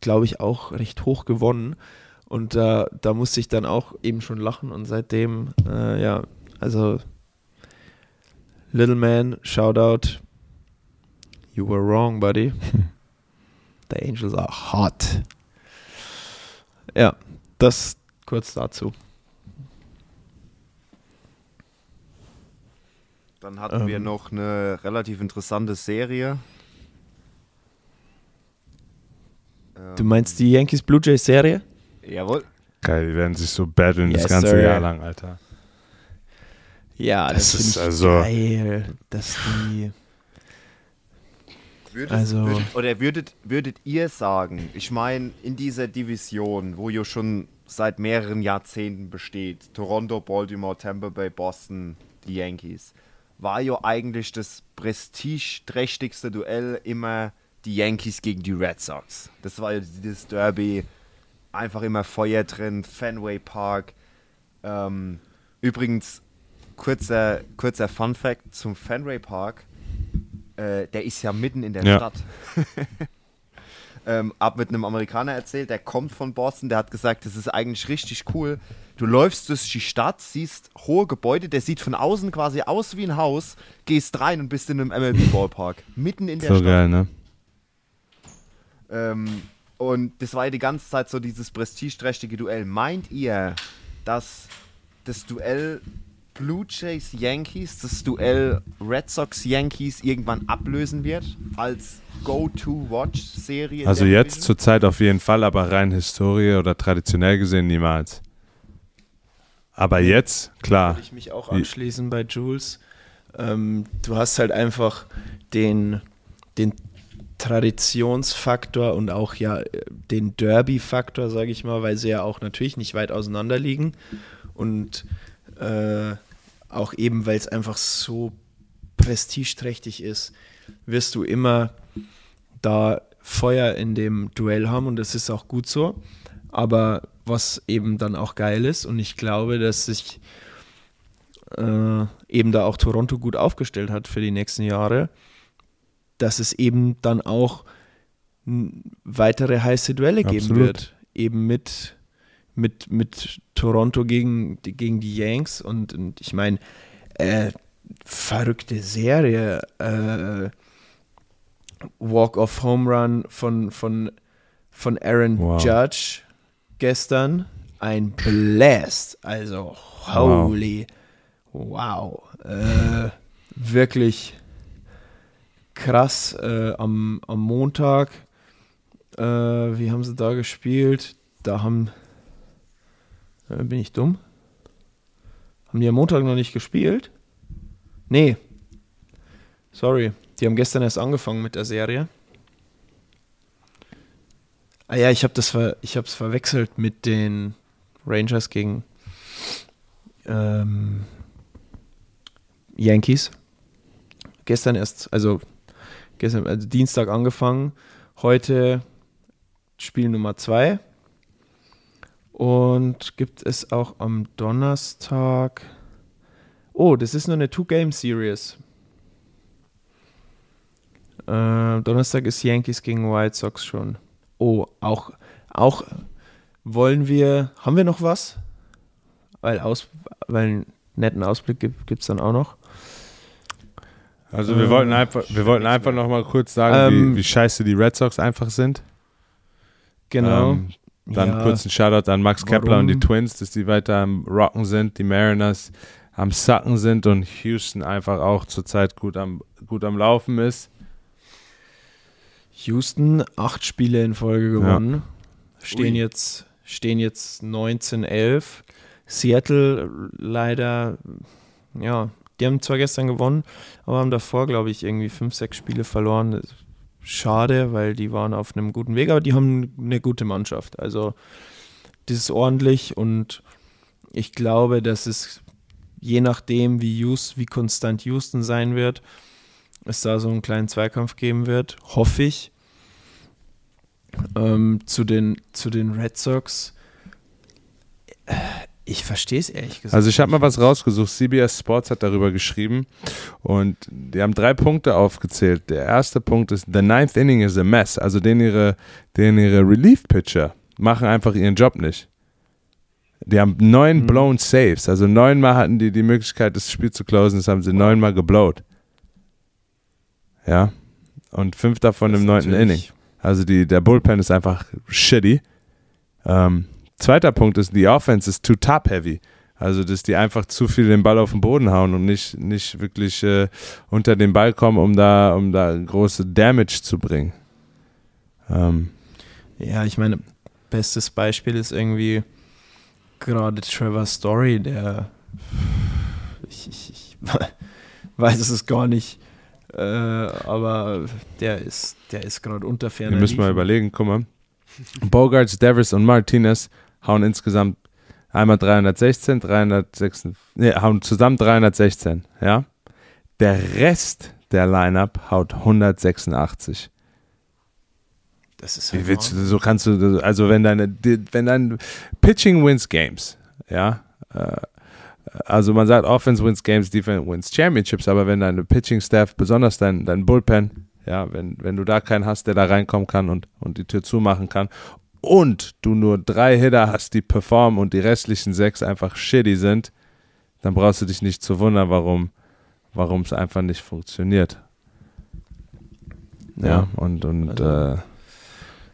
glaube ich, auch recht hoch gewonnen. Und äh, da musste ich dann auch eben schon lachen und seitdem, äh, ja, also Little Man, Shoutout. You were wrong, buddy. The Angels are hot. Ja, das kurz dazu. Dann hatten ähm, wir noch eine relativ interessante Serie. Du meinst die Yankees Blue Jays Serie? Jawohl. Geil, die werden sich so battlen yes, das ganze sir. Jahr lang, Alter. Ja, das, das ist also geil, dass die Würdest, also, würdet, oder würdet, würdet ihr sagen, ich meine, in dieser Division, wo ihr schon seit mehreren Jahrzehnten besteht, Toronto, Baltimore, Tampa Bay, Boston, die Yankees, war ja eigentlich das prestigeträchtigste Duell immer die Yankees gegen die Red Sox. Das war ja dieses Derby, einfach immer Feuer drin, Fenway Park. Ähm, übrigens, kurzer, kurzer Fun Fact zum Fenway Park äh, der ist ja mitten in der ja. Stadt. ähm, ab mit einem Amerikaner erzählt, der kommt von Boston, der hat gesagt, das ist eigentlich richtig cool. Du läufst durch die Stadt, siehst hohe Gebäude, der sieht von außen quasi aus wie ein Haus, gehst rein und bist in einem MLB-Ballpark. mitten in der so Stadt. Geil, ne? Ähm, und das war ja die ganze Zeit so dieses prestigeträchtige Duell. Meint ihr, dass das Duell Blue Jays Yankees das Duell Red Sox Yankees irgendwann ablösen wird als Go-to-Watch-Serie? Also jetzt zur Zeit auf jeden Fall, aber rein Historie oder traditionell gesehen niemals. Aber jetzt, klar. Würde ich mich auch anschließen bei Jules. Ähm, du hast halt einfach den, den Traditionsfaktor und auch ja den Derby-Faktor, sage ich mal, weil sie ja auch natürlich nicht weit auseinander liegen. Und äh, auch eben, weil es einfach so prestigeträchtig ist, wirst du immer da Feuer in dem Duell haben und das ist auch gut so. Aber was eben dann auch geil ist und ich glaube, dass sich äh, eben da auch Toronto gut aufgestellt hat für die nächsten Jahre, dass es eben dann auch weitere heiße Duelle Absolut. geben wird. Eben mit mit, mit Toronto gegen, gegen die Yanks und, und ich meine, äh, verrückte Serie. Äh, Walk of Home Run von, von, von Aaron wow. Judge gestern. Ein Blast. Also, holy. Wow. wow. Äh, wirklich krass. Äh, am, am Montag, äh, wie haben sie da gespielt? Da haben bin ich dumm? Haben die am Montag noch nicht gespielt? Nee. Sorry. Die haben gestern erst angefangen mit der Serie. Ah ja, ich habe das ver verwechselt mit den Rangers gegen ähm, Yankees. Gestern erst, also gestern, also Dienstag angefangen. Heute Spiel Nummer 2. Und gibt es auch am Donnerstag. Oh, das ist nur eine Two-Game-Series. Äh, Donnerstag ist Yankees gegen White Sox schon. Oh, auch, auch wollen wir, haben wir noch was? Weil, aus, weil einen netten Ausblick gibt es dann auch noch. Also wir Ähm, wollten einfach, wir wollten einfach noch mal kurz sagen, Ähm, wie, wie scheiße die Red Sox einfach sind. Genau. Ähm, dann Ja. kurz ein Shoutout an Max Kepler und die Warum? Twins, dass die weiter am Rocken sind, die Mariners am Sacken sind und Houston einfach auch zurzeit gut am, gut am Laufen ist. Houston, acht Spiele in Folge gewonnen. Stehen, Ui. jetzt, stehen jetzt 19-11. Seattle leider, ja, die haben zwar gestern gewonnen, aber haben davor, glaube ich, irgendwie fünf, sechs Spiele verloren. Schade, weil die waren auf einem guten Weg, aber die haben eine gute Mannschaft. Also, das ist ordentlich und ich glaube, dass es je nachdem, wie, Houston, wie konstant Houston sein wird, es da so einen kleinen Zweikampf geben wird, hoffe ich. Ähm, zu, den, zu den Red Sox. Ich verstehe es ehrlich gesagt. Also ich habe mal was rausgesucht. CBS Sports hat darüber geschrieben und die haben drei Punkte aufgezählt. Der erste Punkt ist, the ninth inning is a mess. Also den ihre, den ihre Relief-Pitcher machen einfach ihren Job nicht. Die haben neun Mhm. blown Saves. Also neunmal hatten die die Möglichkeit, das Spiel zu closen. Das haben sie neunmal geblowt. Ja. Und fünf davon Das im neunten Inning. Also die, der Bullpen ist einfach shitty. Ähm, zweiter Punkt ist, die Offense ist too top-heavy. Also, dass die einfach zu viel den Ball auf den Boden hauen und nicht, nicht wirklich äh, unter den Ball kommen, um da, um da große Damage zu bringen. Ähm, Ja, ich meine, bestes Beispiel ist irgendwie gerade Trevor Story, der ich, ich, ich weiß es gar nicht, äh, aber der ist, der ist gerade unter ferner wir müssen mal überlegen, guck mal. Bogarts, Devers und Martinez hauen insgesamt einmal 316, 306, nee, hauen zusammen 316, ja. Der Rest der Lineup haut 186. Das ist Wie halt willst du, so kannst du, also wenn deine, wenn dein Pitching wins Games, ja, äh, also man sagt Offense wins Games, Defense wins Championships, aber wenn deine Pitching Staff, besonders dein, dein Bullpen, ja, wenn, wenn du da keinen hast, der da reinkommen kann und, und die Tür zumachen kann und du nur drei Hitter hast, die performen und die restlichen sechs einfach shitty sind, dann brauchst du dich nicht zu wundern, warum warum es einfach nicht funktioniert. Ja, Ja. und, und Also- äh,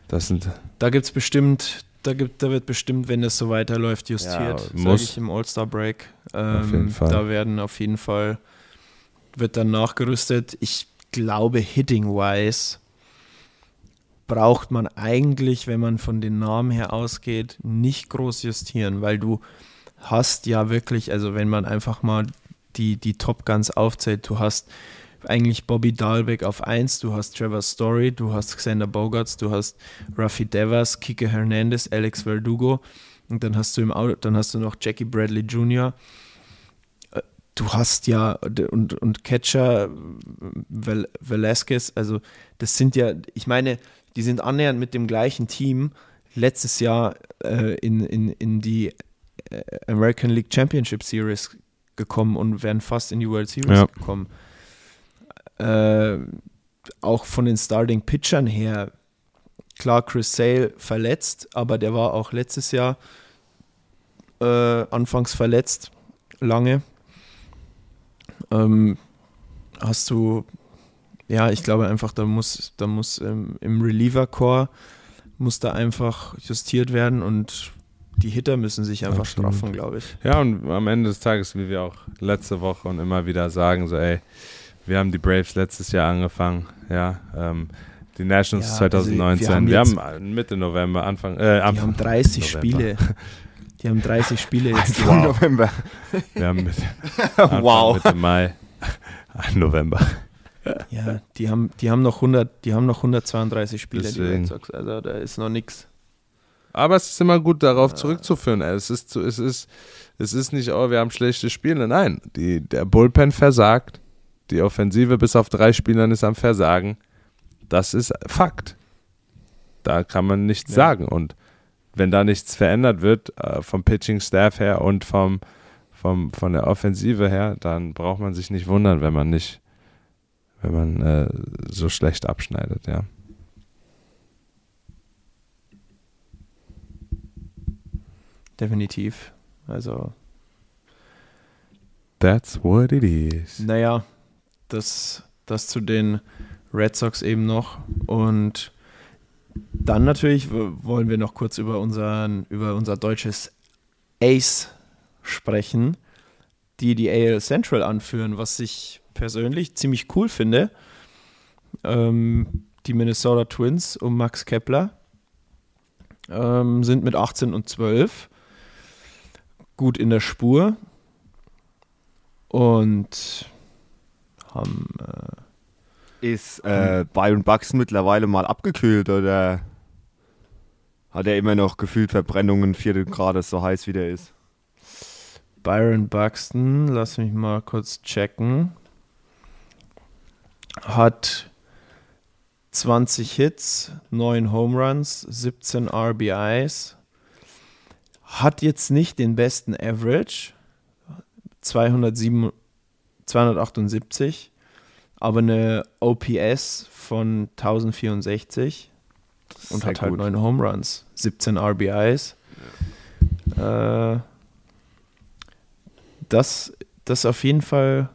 das sind Da gibt es bestimmt, da, gibt, da wird bestimmt, wenn es so weiterläuft, justiert, sag muss. ich im All-Star-Break. Auf jeden Ähm, Fall. Da werden auf jeden Fall, wird dann nachgerüstet. Ich glaube, hitting-wise braucht man eigentlich, wenn man von den Namen her ausgeht, nicht groß justieren, weil du hast ja wirklich, also wenn man einfach mal die, die Top Guns aufzählt, du hast eigentlich Bobby Dahlbeck auf 1, du hast Trevor Story, du hast Xander Bogarts, du hast Rafi Devers, Kike Hernandez, Alex Verdugo und dann hast du im Au- dann hast du noch Jackie Bradley Jr. Äh, Du hast ja und, und Catcher Vel Velasquez, also das sind ja, ich meine, die sind annähernd mit dem gleichen Team letztes Jahr äh, in, in, in die äh, American League Championship Series gekommen und wären fast in die World Series Ja. gekommen. Äh, auch von den Starting Pitchern her, klar, Chris Sale verletzt, aber der war auch letztes Jahr äh, anfangs verletzt, lange. Ähm, hast du, ja, ich glaube einfach, da muss, da muss ähm, im Reliever-Core muss da einfach justiert werden und die Hitter müssen sich einfach Absolut. straffen, glaube ich. Ja, und am Ende des Tages, wie wir auch letzte Woche und immer wieder sagen, so, ey, wir haben die Braves letztes Jahr angefangen, ja, ähm, die Nationals Ja, also wir 2019, haben wir jetzt- haben, Mitte November, Anfang, äh, Die Anfang haben 30 November. Spiele. Die haben 30 Spiele jetzt. Wow. November. Wir haben Mitte, Anfang, wow. Mitte Mai, November. Ja, die haben, die haben noch 100, die haben noch 132 Spieler, die Deswegen. Red Sox. Also da ist noch nichts. Aber es ist immer gut, darauf zurückzuführen. ey. Es ist, es ist, es ist nicht, oh, wir haben schlechte Spiele. Nein, die, der Bullpen versagt. Die Offensive bis auf drei Spielern ist am Versagen. Das ist Fakt. Da kann man nichts Ja. sagen. Und wenn da nichts verändert wird, äh, vom Pitching-Staff her und vom, vom, von der Offensive her, dann braucht man sich nicht wundern, wenn man nicht, wenn man äh, so schlecht abschneidet, ja. Definitiv. Also, That's what it is. naja, das, das zu den Red Sox eben noch. Und dann natürlich wollen wir noch kurz über, unseren, über unser deutsches Ace sprechen, die die AL Central anführen, was ich persönlich ziemlich cool finde. Ähm, die Minnesota Twins um Max Kepler ähm, sind mit 18 und 12 gut in der Spur und haben äh, Ist äh, Byron Buxton mittlerweile mal abgekühlt oder hat er immer noch gefühlt Verbrennungen vierte Grades so heiß wie der ist? Byron Buxton, lass mich mal kurz checken, hat 20 Hits, 9 Home Runs, 17 RBIs, hat jetzt nicht den besten Average, 207, 278, aber eine OPS von 1064 und Sehr hat halt gut. 9 Home Runs, 17 RBIs. Äh, das, das auf jeden Fall.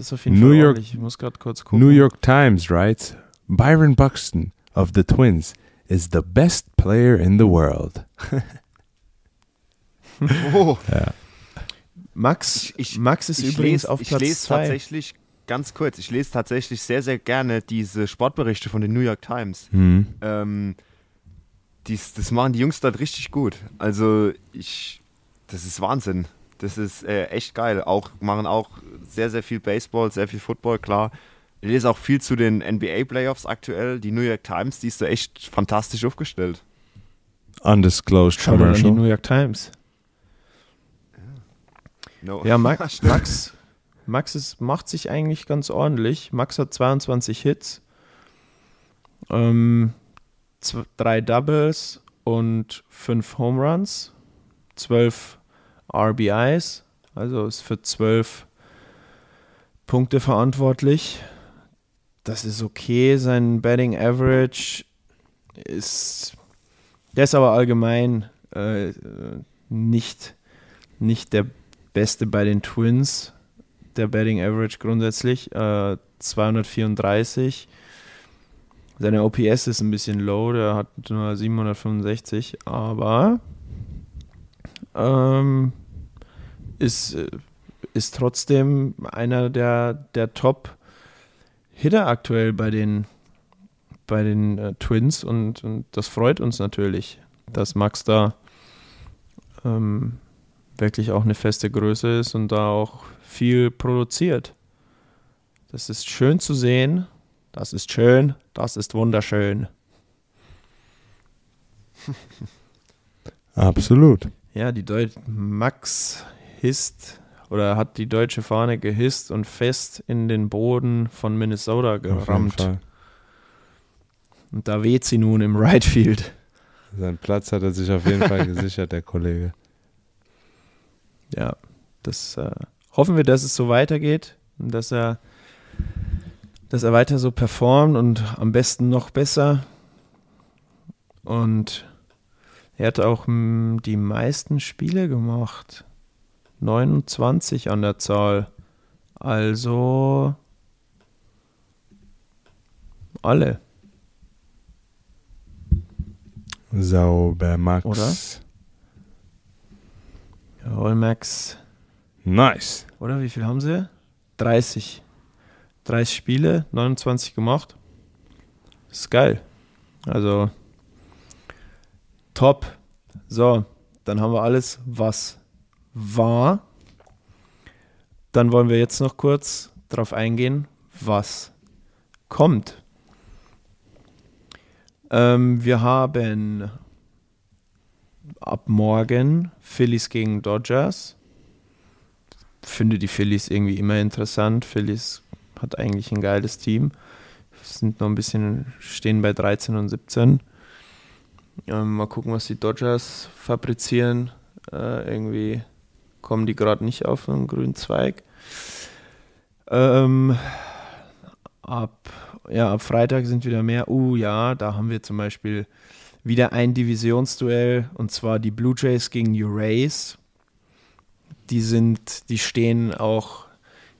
Das auf jeden New Fall York- ordentlich. Ich muss gerade kurz gucken. New York Times writes Byron Buxton of the Twins is the best player in the world. Oh, Max, Ich- ich- Max ist ich übrigens lese, auf ich Platz lese 2. tatsächlich, ganz kurz, ich lese tatsächlich sehr, sehr gerne diese Sportberichte von den New York Times. Hm. Ähm, dies, das machen die Jungs dort richtig gut. Also ich, das ist Wahnsinn. Das ist äh, echt geil. Auch machen auch sehr, sehr viel Baseball, sehr viel Football, klar. Ich lese auch viel zu den NBA Playoffs aktuell. Die New York Times, die ist da echt fantastisch aufgestellt. Undisclosed Schau an die commercial. New York Times. No. Ja, Max. Max, Max ist, macht sich eigentlich ganz ordentlich. Max hat 22 Hits, ähm, zw- drei Doubles und fünf Home Runs, 12 RBIs, also ist für 12 Punkte verantwortlich. Das ist okay. Sein Batting Average ist, der ist aber allgemein äh, nicht, nicht der Beste bei den Twins, der Batting Average grundsätzlich, äh, 234. Seine OPS ist ein bisschen low, der hat nur 765, aber ähm, ist, ist trotzdem einer der, der Top-Hitter aktuell bei den, bei den äh, Twins und, und das freut uns natürlich, dass Max da ähm, wirklich auch eine feste Größe ist und da auch viel produziert. Das ist schön zu sehen. Das ist schön. Das ist wunderschön. Absolut. Ja, die Deut Max hisst oder hat die deutsche Fahne gehisst und fest in den Boden von Minnesota gerammt. Und da weht sie nun im Right Field. Seinen Platz hat er sich auf jeden Fall gesichert, der Kollege. Ja, das äh, hoffen wir, dass es so weitergeht und dass er, dass er weiter so performt und am besten noch besser. Und er hat auch mm, die meisten Spiele gemacht. 29 an der Zahl. Also alle. Sauber, Max. Oder? Jawohl, Max. Nice. Oder wie viel haben sie? 30. 30 Spiele, 29 gemacht. Das ist geil. Also top. So, dann haben wir alles, was war. Dann wollen wir jetzt noch kurz drauf eingehen, was kommt. Ähm, wir haben ab morgen Phillies gegen Dodgers. Finde die Phillies irgendwie immer interessant. Phillies hat eigentlich ein geiles Team. Sind noch ein bisschen, stehen bei 13 und 17. Ähm, mal gucken, was die Dodgers fabrizieren. Äh, irgendwie kommen die gerade nicht auf einen grünen Zweig. Ähm, ab, ja, ab Freitag sind wieder mehr. Uh, ja, da haben wir zum Beispiel wieder ein Divisionsduell und zwar die Blue Jays gegen die Rays. Die sind, die stehen auch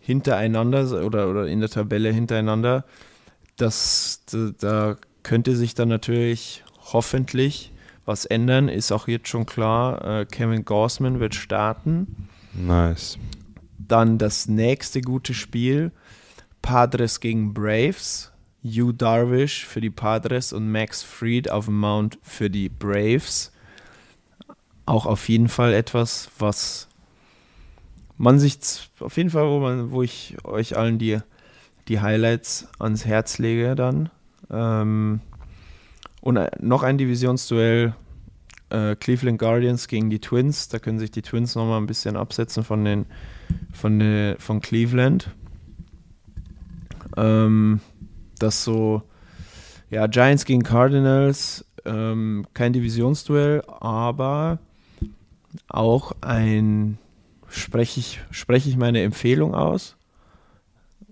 hintereinander oder, oder in der Tabelle hintereinander. Das, da, da könnte sich dann natürlich hoffentlich was ändern. Ist auch jetzt schon klar, äh, Kevin Gossman wird starten. Nice. Dann das nächste gute Spiel: Padres gegen Braves. Hugh Darvish für die Padres und Max Fried auf dem Mount für die Braves. Auch auf jeden Fall etwas, was man sich auf jeden Fall, wo, man, wo ich euch allen die, die Highlights ans Herz lege dann. Ähm, und noch ein Divisionsduell äh, Cleveland Guardians gegen die Twins. Da können sich die Twins nochmal ein bisschen absetzen von, den, von, den, von Cleveland. Ähm, das so, ja, Giants gegen Cardinals, ähm, kein Divisionsduell, aber auch ein, spreche ich, spreche ich meine Empfehlung aus,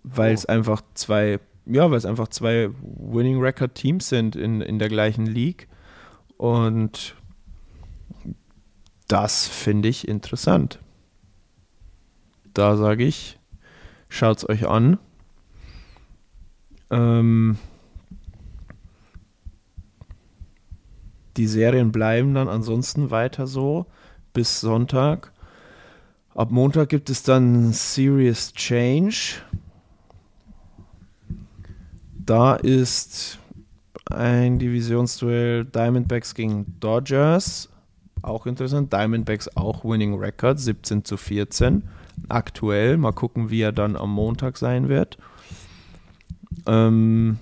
weil es einfach zwei, ja, weil es einfach zwei Winning Record Teams sind in, in der gleichen League und das finde ich interessant. Da sage ich, schaut es euch an. Ähm, die Serien bleiben dann ansonsten weiter so bis Sonntag. Ab Montag gibt es dann Serious Change. Da ist ein Divisionsduell Diamondbacks gegen Dodgers. Auch interessant. Diamondbacks auch Winning Record 17 zu 14. Aktuell. Mal gucken, wie er dann am Montag sein wird. Ähm,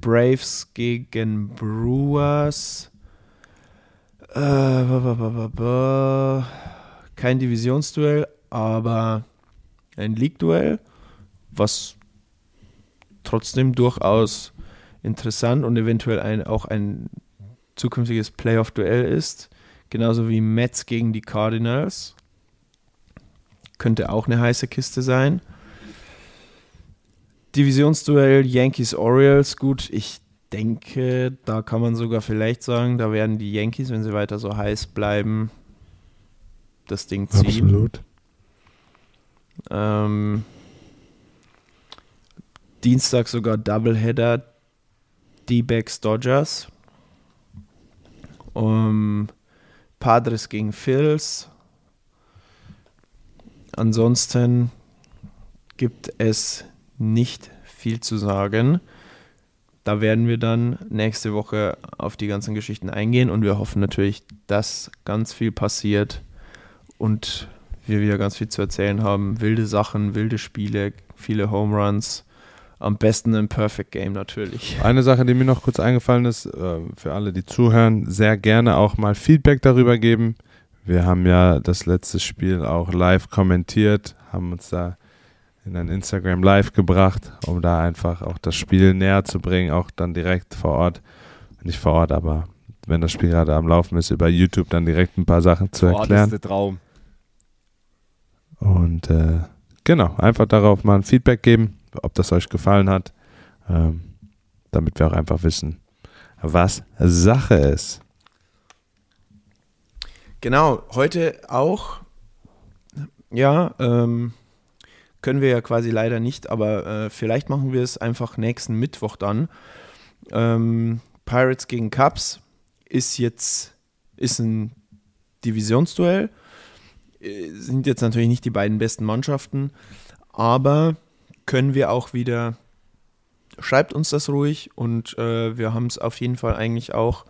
Braves gegen Brewers. Äh, kein Divisionsduell, aber ein League-Duell, was trotzdem durchaus interessant und eventuell ein, auch ein zukünftiges Playoff-Duell ist. Genauso wie Mets gegen die Cardinals. Könnte auch eine heiße Kiste sein. Divisionsduell Yankees-Orioles. Gut, ich denke, da kann man sogar vielleicht sagen, da werden die Yankees, wenn sie weiter so heiß bleiben, das Ding ziehen. Absolut. Ähm, Dienstag sogar Doubleheader D-Backs Dodgers. Um, Padres gegen Phils. Ansonsten gibt es nicht viel zu sagen. Da werden wir dann nächste Woche auf die ganzen Geschichten eingehen und wir hoffen natürlich, dass ganz viel passiert und wir wieder ganz viel zu erzählen haben. Wilde Sachen, wilde Spiele, viele Home Runs. Am besten ein Perfect Game natürlich. Eine Sache, die mir noch kurz eingefallen ist, äh, für alle, die zuhören, sehr gerne auch mal Feedback darüber geben. Wir haben ja das letzte Spiel auch live kommentiert, haben uns da in ein Instagram Live gebracht, um da einfach auch das Spiel näher zu bringen, auch dann direkt vor Ort. Nicht vor Ort, aber wenn das Spiel gerade am Laufen ist, über YouTube dann direkt ein paar Sachen zu das erklären. ist der Traum. Und äh, genau, einfach darauf mal ein Feedback geben, ob das euch gefallen hat, ähm, damit wir auch einfach wissen, was Sache ist. Genau, heute auch. Ja, ähm, können wir ja quasi leider nicht, aber äh, vielleicht machen wir es einfach nächsten Mittwoch dann. Ähm, Pirates gegen Cubs ist jetzt ist ein Divisionsduell. Äh, Sind jetzt natürlich nicht die beiden besten Mannschaften, aber können wir auch wieder. Schreibt uns das ruhig und äh, wir haben es auf jeden Fall eigentlich auch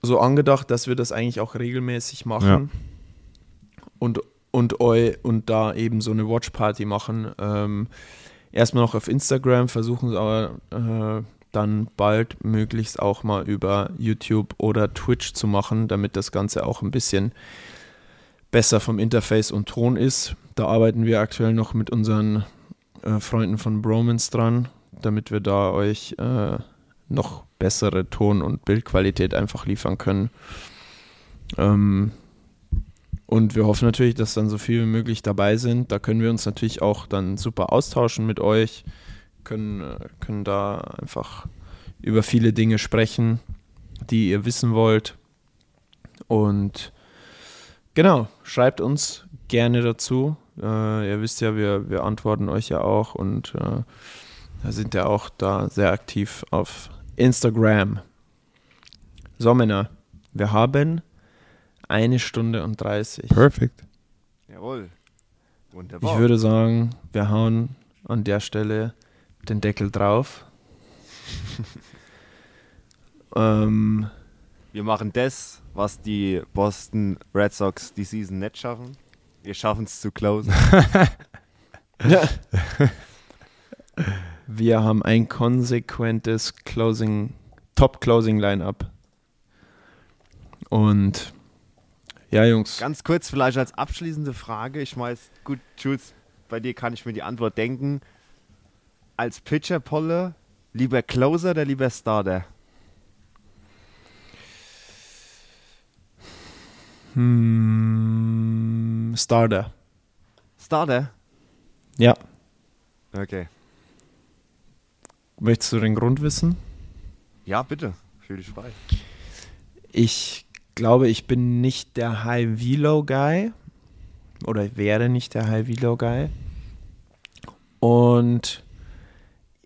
so angedacht, dass wir das eigentlich auch regelmäßig machen. Und und, eu, und da eben so eine Watchparty machen. Ähm, erstmal noch auf Instagram, versuchen es aber äh, dann bald möglichst auch mal über YouTube oder Twitch zu machen, damit das Ganze auch ein bisschen besser vom Interface und Ton ist. Da arbeiten wir aktuell noch mit unseren äh, Freunden von Bromance dran, damit wir da euch äh, noch bessere Ton- und Bildqualität einfach liefern können. Ähm, und wir hoffen natürlich, dass dann so viel wie möglich dabei sind. Da können wir uns natürlich auch dann super austauschen mit euch, können, äh, können da einfach über viele Dinge sprechen, die ihr wissen wollt. Und genau, schreibt uns gerne dazu. Äh, ihr wisst ja, wir, wir antworten euch ja auch und äh, da sind ja auch da sehr aktiv auf Instagram. So, Männer, wir haben eine Stunde und 30. Perfect. Jawohl. Wunderbar. Ich würde sagen, wir hauen an der Stelle den Deckel drauf. ähm, Wir machen das, was die Boston Red Sox die Season nicht schaffen. Wir schaffen es zu closen. wir haben ein konsequentes Closing, Top-Closing-Line-Up. Und ja, Jungs, Ganz kurz vielleicht als abschließende Frage. Ich weiß, gut, Jules, bei dir kann ich mir die Antwort denken. Als Pitcher Polle, lieber Closer oder lieber Starter? hm, Starter. Starter? Ja. Okay. Möchtest du den Grund wissen? Ja, bitte. Fühl dich frei. Ich glaube, ich bin nicht der High-Velo-Guy. Oder wäre nicht der High-Velo-Guy. Und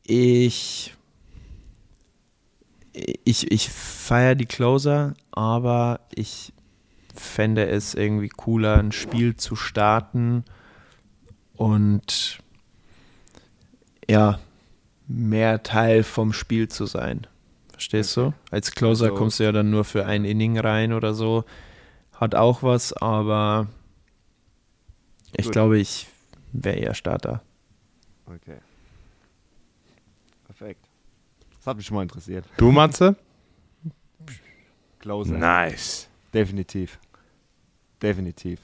ich. Ich, ich feiere die Closer, aber ich fände es irgendwie cooler, ein Spiel zu starten und ja, mehr Teil vom Spiel zu sein. Verstehst du? Als Closer Also- kommst du ja dann nur für ein Inning rein oder so. Hat auch was, aber ich Gut. glaube, ich wäre eher Starter. Okay. Perfekt. Das hat mich schon mal interessiert. Du, Matze? Closer. Nice. Definitiv. Definitiv.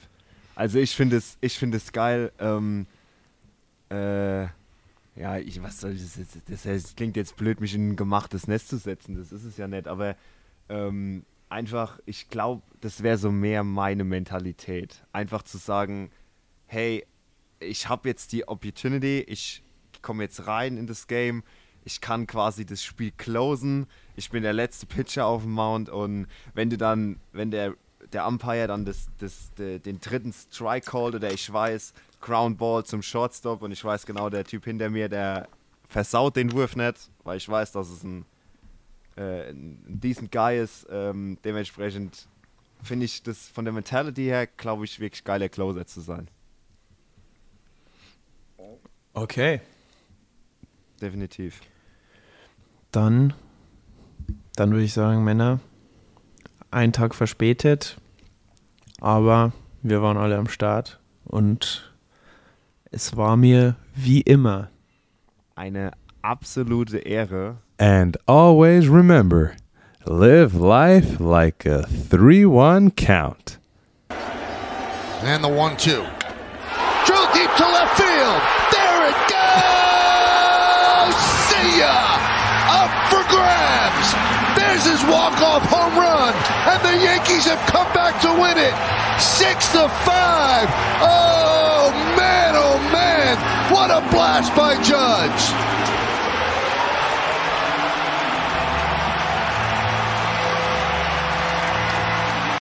Also ich finde es, ich finde es geil. Ähm, äh, ja, ich, was soll ich das jetzt? Das, das klingt jetzt blöd, mich in ein gemachtes Nest zu setzen. Das ist es ja nicht. Aber ähm, einfach, ich glaube, das wäre so mehr meine Mentalität. Einfach zu sagen, hey, ich habe jetzt die Opportunity, ich komme jetzt rein in das Game, ich kann quasi das Spiel closen, ich bin der letzte Pitcher auf dem Mount und wenn du dann, wenn der, der Umpire dann das, das, de- den dritten Strike called oder ich weiß, Ground Ball zum Shortstop und ich weiß genau, der Typ hinter mir, der versaut den Wurf nicht, weil ich weiß, dass es ein, äh, ein decent Guy ist, ähm, dementsprechend finde ich das von der Mentality her, glaube ich, wirklich geiler Closer zu sein. Okay. Definitiv. Dann, dann würde ich sagen, Männer, ein Tag verspätet, aber wir waren alle am Start und es war mir wie immer eine absolute Ehre. And always remember, live life like a 3-1 count. And the 1-2. Walk-off home run. And the Yankees have come back to win it. Six to five. Oh man, oh man. What a blast by Judge.